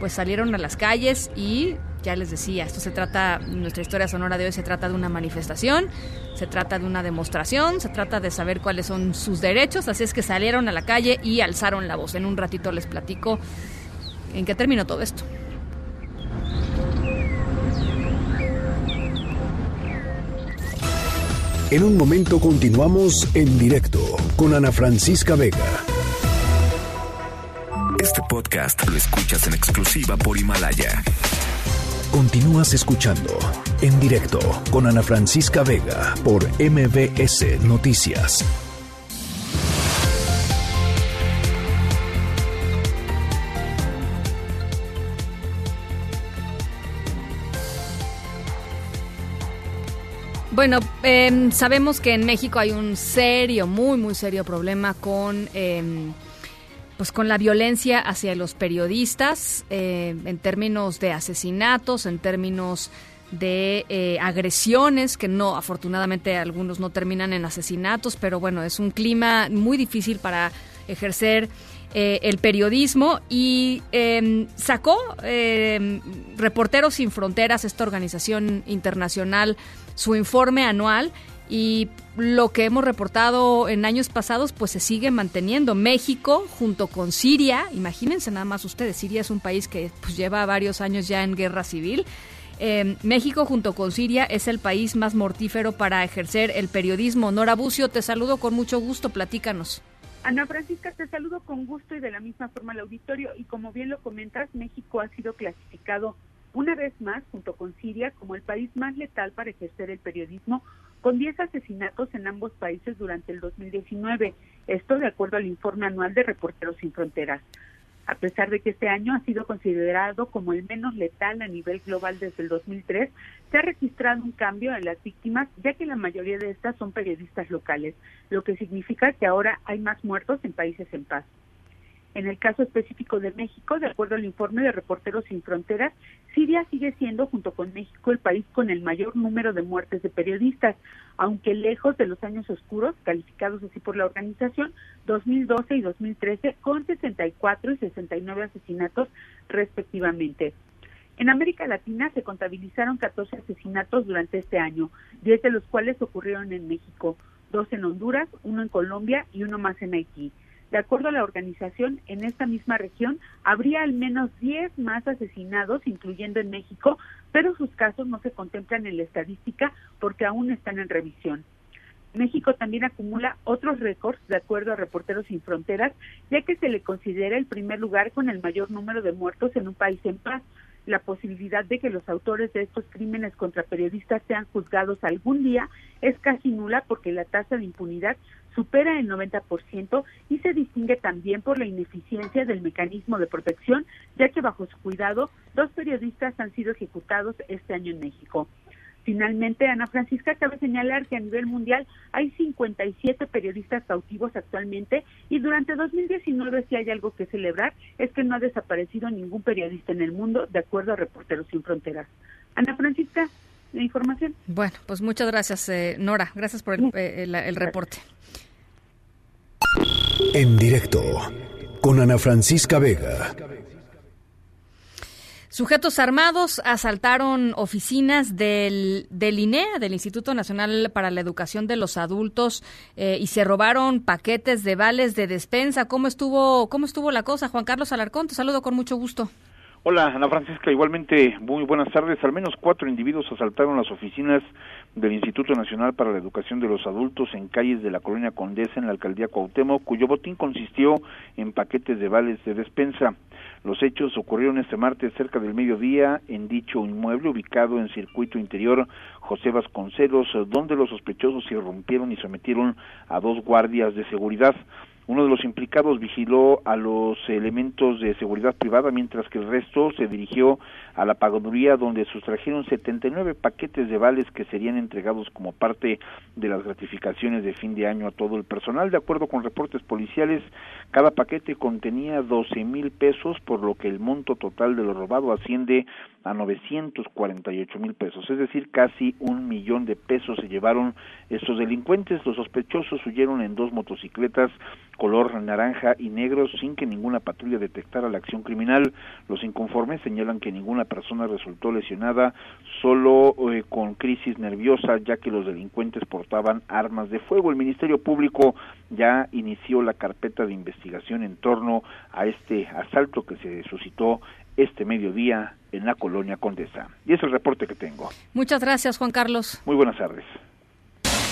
pues salieron a las calles y ya les decía, esto se trata, nuestra historia sonora de hoy se trata de una manifestación, se trata de una demostración, se trata de saber cuáles son sus derechos, así es que salieron a la calle y alzaron la voz. En un ratito les platico en qué terminó todo esto. En un momento continuamos en directo con Ana Francisca Vega. Este podcast lo escuchas en exclusiva por Himalaya. Continúas escuchando en directo con Ana Francisca Vega por MBS Noticias. Bueno, em, sabemos que en México hay un serio, muy, muy serio problema con... Em, pues con la violencia hacia los periodistas eh, en términos de asesinatos, en términos de eh, agresiones, que no, afortunadamente algunos no terminan en asesinatos, pero bueno, es un clima muy difícil para ejercer eh, el periodismo. Y em, sacó em, Reporteros Sin Fronteras, esta organización internacional, su informe anual y lo que hemos reportado en años pasados pues se sigue manteniendo. México junto con Siria, imagínense nada más ustedes, Siria es un país que pues lleva varios años ya en guerra civil. Eh, México junto con Siria es el país más mortífero para ejercer el periodismo. Nora Bucio, te saludo con mucho gusto, platícanos. Ana Francisca, te saludo con gusto y de la misma forma al auditorio. Y como bien lo comentas, México ha sido clasificado una vez más, junto con Siria, como el país más letal para ejercer el periodismo con 10 asesinatos en ambos países durante el 2019. Esto de acuerdo al informe anual de Reporteros Sin Fronteras. A pesar de que este año ha sido considerado como el menos letal a nivel global desde el 2003, se ha registrado un cambio en las víctimas, ya que la mayoría de estas son periodistas locales, lo que significa que ahora hay más muertos en países en paz. En el caso específico de México, de acuerdo al informe de Reporteros Sin Fronteras, Siria sigue siendo, junto con México, el país con el mayor número de muertes de periodistas, aunque lejos de los años oscuros, calificados así por la organización, 2012 y 2013, con 64 y 69 asesinatos respectivamente. En América Latina se contabilizaron 14 asesinatos durante este año, 10 de los cuales ocurrieron en México, dos en Honduras, uno en Colombia y uno más en Haití. De acuerdo a la organización, en esta misma región habría al menos 10 más asesinados, incluyendo en México, pero sus casos no se contemplan en la estadística porque aún están en revisión. México también acumula otros récords, de acuerdo a Reporteros Sin Fronteras, ya que se le considera el primer lugar con el mayor número de muertos en un país en paz. La posibilidad de que los autores de estos crímenes contra periodistas sean juzgados algún día es casi nula porque la tasa de impunidad supera el 90% y se distingue también por la ineficiencia del mecanismo de protección, ya que bajo su cuidado dos periodistas han sido ejecutados este año en México. Finalmente, Ana Francisca, cabe señalar que a nivel mundial hay 57 periodistas cautivos actualmente y durante 2019 si hay algo que celebrar es que no ha desaparecido ningún periodista en el mundo, de acuerdo a Reporteros Sin Fronteras. Ana Francisca, la información. Bueno, pues muchas gracias, eh, Nora. Gracias por el, eh, el reporte. En directo con Ana Francisca Vega. Sujetos armados asaltaron oficinas del, del INEA, del Instituto Nacional para la Educación de los Adultos, eh, y se robaron paquetes de vales de despensa. ¿Cómo estuvo, cómo estuvo la cosa? Juan Carlos Alarcón, te saludo con mucho gusto. Hola, Ana Francisca, igualmente muy buenas tardes. Al menos cuatro individuos asaltaron las oficinas del Instituto Nacional para la Educación de los Adultos en calles de la colonia Condesa en la alcaldía Cuauhtémoc, cuyo botín consistió en paquetes de vales de despensa. Los hechos ocurrieron este martes cerca del mediodía en dicho inmueble ubicado en circuito interior José Vasconcelos, donde los sospechosos irrumpieron y sometieron a dos guardias de seguridad. Uno de los implicados vigiló a los elementos de seguridad privada, mientras que el resto se dirigió a la pagaduría donde sustrajeron 79 paquetes de vales que serían entregados como parte de las gratificaciones de fin de año a todo el personal. De acuerdo con reportes policiales, cada paquete contenía 12 mil pesos, por lo que el monto total de lo robado asciende a 948 mil pesos, es decir, casi un millón de pesos se llevaron estos delincuentes. Los sospechosos huyeron en dos motocicletas color naranja y negro sin que ninguna patrulla detectara la acción criminal. Los inconformes señalan que ninguna persona resultó lesionada, solo eh, con crisis nerviosa, ya que los delincuentes portaban armas de fuego. El Ministerio Público ya inició la carpeta de investigación en torno a este asalto que se suscitó este mediodía en la colonia Condesa. Y es el reporte que tengo. Muchas gracias, Juan Carlos. Muy buenas tardes.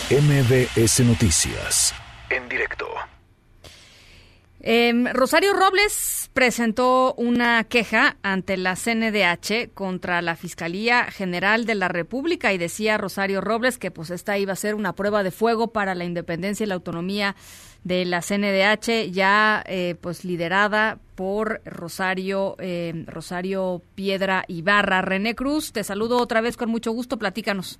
MBS Noticias, en directo. Em, Rosario Robles presentó una queja ante la CNDH contra la Fiscalía General de la República y decía Rosario Robles que pues esta iba a ser una prueba de fuego para la independencia y la autonomía de la CNDH ya eh, pues liderada por Rosario em, Rosario Piedra Ibarra. René Cruz, te saludo otra vez con mucho gusto, platícanos.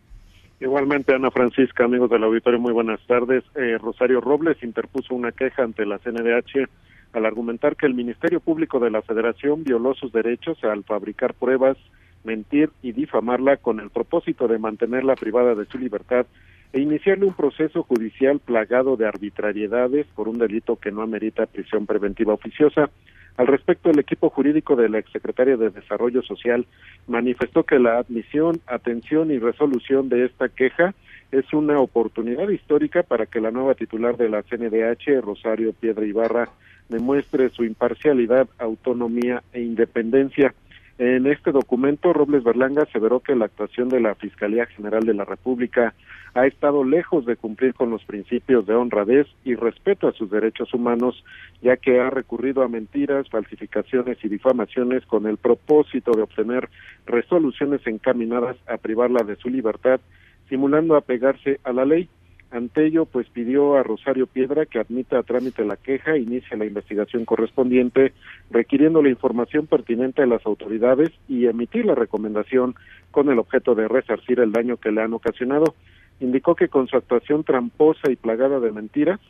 Igualmente, Ana Francisca, amigos del auditorio, muy buenas tardes. Eh, Rosario Robles interpuso una queja ante la CNDH al argumentar que el Ministerio Público de la Federación violó sus derechos al fabricar pruebas, mentir y difamarla con el propósito de mantenerla privada de su libertad e iniciarle un proceso judicial plagado de arbitrariedades por un delito que no amerita prisión preventiva oficiosa. Al respecto, el equipo jurídico de la exsecretaria de Desarrollo Social manifestó que la admisión, atención y resolución de esta queja es una oportunidad histórica para que la nueva titular de la CNDH, Rosario Piedra Ibarra, demuestre su imparcialidad, autonomía e independencia. En este documento, Robles Berlanga aseveró que la actuación de la Fiscalía General de la República ha estado lejos de cumplir con los principios de honradez y respeto a sus derechos humanos, ya que ha recurrido a mentiras, falsificaciones y difamaciones con el propósito de obtener resoluciones encaminadas a privarla de su libertad, simulando apegarse a la ley. Ante ello, pues pidió a Rosario Piedra que admita a trámite la queja e inicie la investigación correspondiente, requiriendo la información pertinente a las autoridades y emitir la recomendación con el objeto de resarcir el daño que le han ocasionado. Indicó que con su actuación tramposa y plagada de mentiras,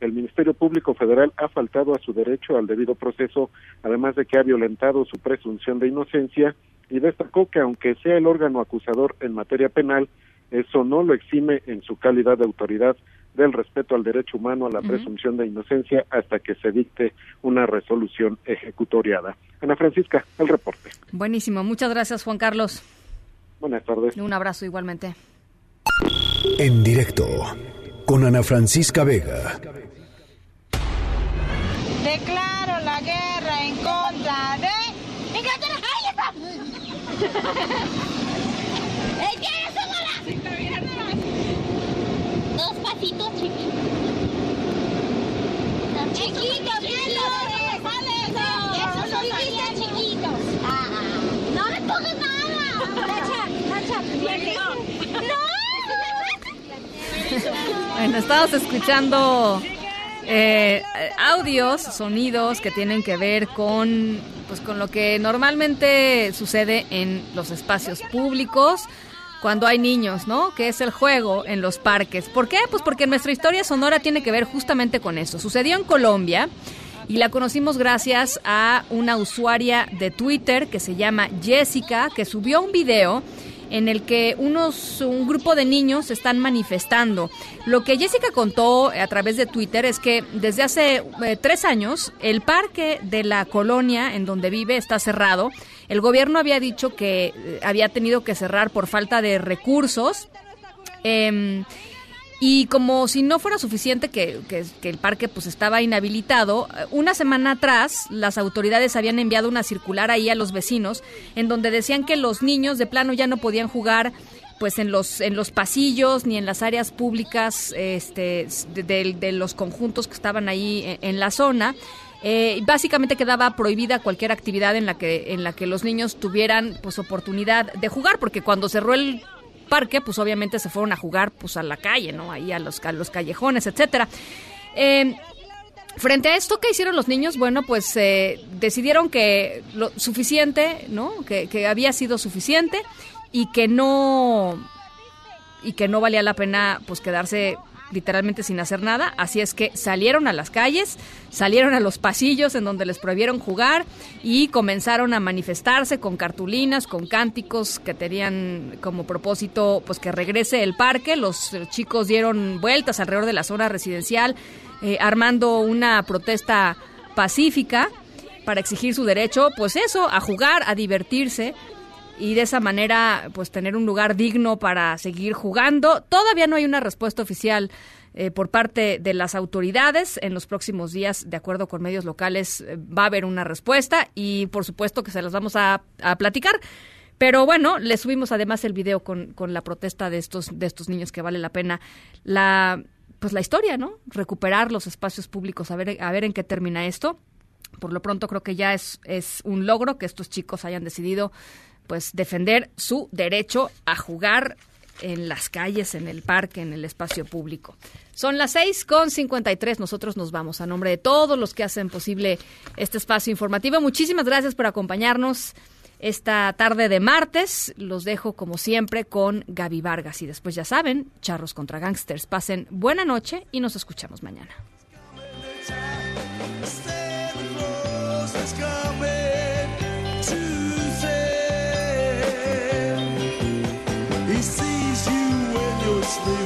el Ministerio Público Federal ha faltado a su derecho al debido proceso, además de que ha violentado su presunción de inocencia y destacó que aunque sea el órgano acusador en materia penal, eso no lo exime en su calidad de autoridad del respeto al derecho humano a la presunción de inocencia hasta que se dicte una resolución ejecutoriada. Ana Francisca, el reporte. Buenísimo, muchas gracias Juan Carlos. Buenas tardes. Un abrazo igualmente. En directo con Ana Francisca Vega. Declaro la guerra en contra de Inglaterra. ¡Ahí Dos pasitos chiquitos. Chiquitos, Esos son chiquitos, chiquitos. No me pongas nada. Tacha, tacha. No. Bueno, estamos escuchando eh, audios, sonidos que tienen que ver con, pues, con lo que normalmente sucede en los espacios públicos cuando hay niños, ¿no? Que es el juego en los parques. ¿Por qué? Pues porque nuestra historia sonora tiene que ver justamente con eso. Sucedió en Colombia y la conocimos gracias a una usuaria de Twitter que se llama Jessica, que subió un video en el que unos un grupo de niños están manifestando. Lo que Jessica contó a través de Twitter es que desde hace eh, tres años el parque de la colonia en donde vive está cerrado. El gobierno había dicho que eh, había tenido que cerrar por falta de recursos. Em, y como si no fuera suficiente que, el parque pues estaba inhabilitado, una semana atrás las autoridades habían enviado una circular ahí a los vecinos en donde decían que los niños de plano ya no podían jugar pues en los en los pasillos ni en las áreas públicas este de, los conjuntos que estaban ahí en, en la zona eh, básicamente quedaba prohibida cualquier actividad en la que en la que los niños tuvieran pues oportunidad de jugar porque cuando cerró el parque, pues obviamente se fueron a jugar pues a la calle, ¿no? Ahí a los, los callejones, etcétera. Eh, frente a esto, ¿qué hicieron los niños? Bueno, pues eh, decidieron que lo suficiente, ¿no? Que, había sido suficiente y que no y que no valía la pena pues quedarse literalmente sin hacer nada, así es que salieron a las calles, salieron a los pasillos en donde les prohibieron jugar y comenzaron a manifestarse con cartulinas, con cánticos que tenían como propósito pues que regrese el parque, los chicos dieron vueltas alrededor de la zona residencial eh, armando una protesta pacífica para exigir su derecho, pues eso, a jugar, a divertirse y de esa manera pues tener un lugar digno para seguir jugando. Todavía no hay una respuesta oficial eh, por parte de las autoridades. En los próximos días, de acuerdo con medios locales, eh, va a haber una respuesta y por supuesto que se las vamos a, a platicar. Pero bueno, le subimos además el video con, con la protesta de estos, de estos niños que vale la pena la pues la historia, ¿no? Recuperar los espacios públicos, a ver, a ver en qué termina esto. Por lo pronto creo que ya es, es un logro que estos chicos hayan decidido pues defender su derecho a jugar en las calles, en el parque, en el espacio público. Son las seis con tres. Nosotros nos vamos a nombre de todos los que hacen posible este espacio informativo. Muchísimas gracias por acompañarnos. esta tarde de martes. Los dejo como siempre con Gaby Vargas y después ya saben, charros contra gangsters. Pasen buena noche y nos escuchamos mañana. sleep.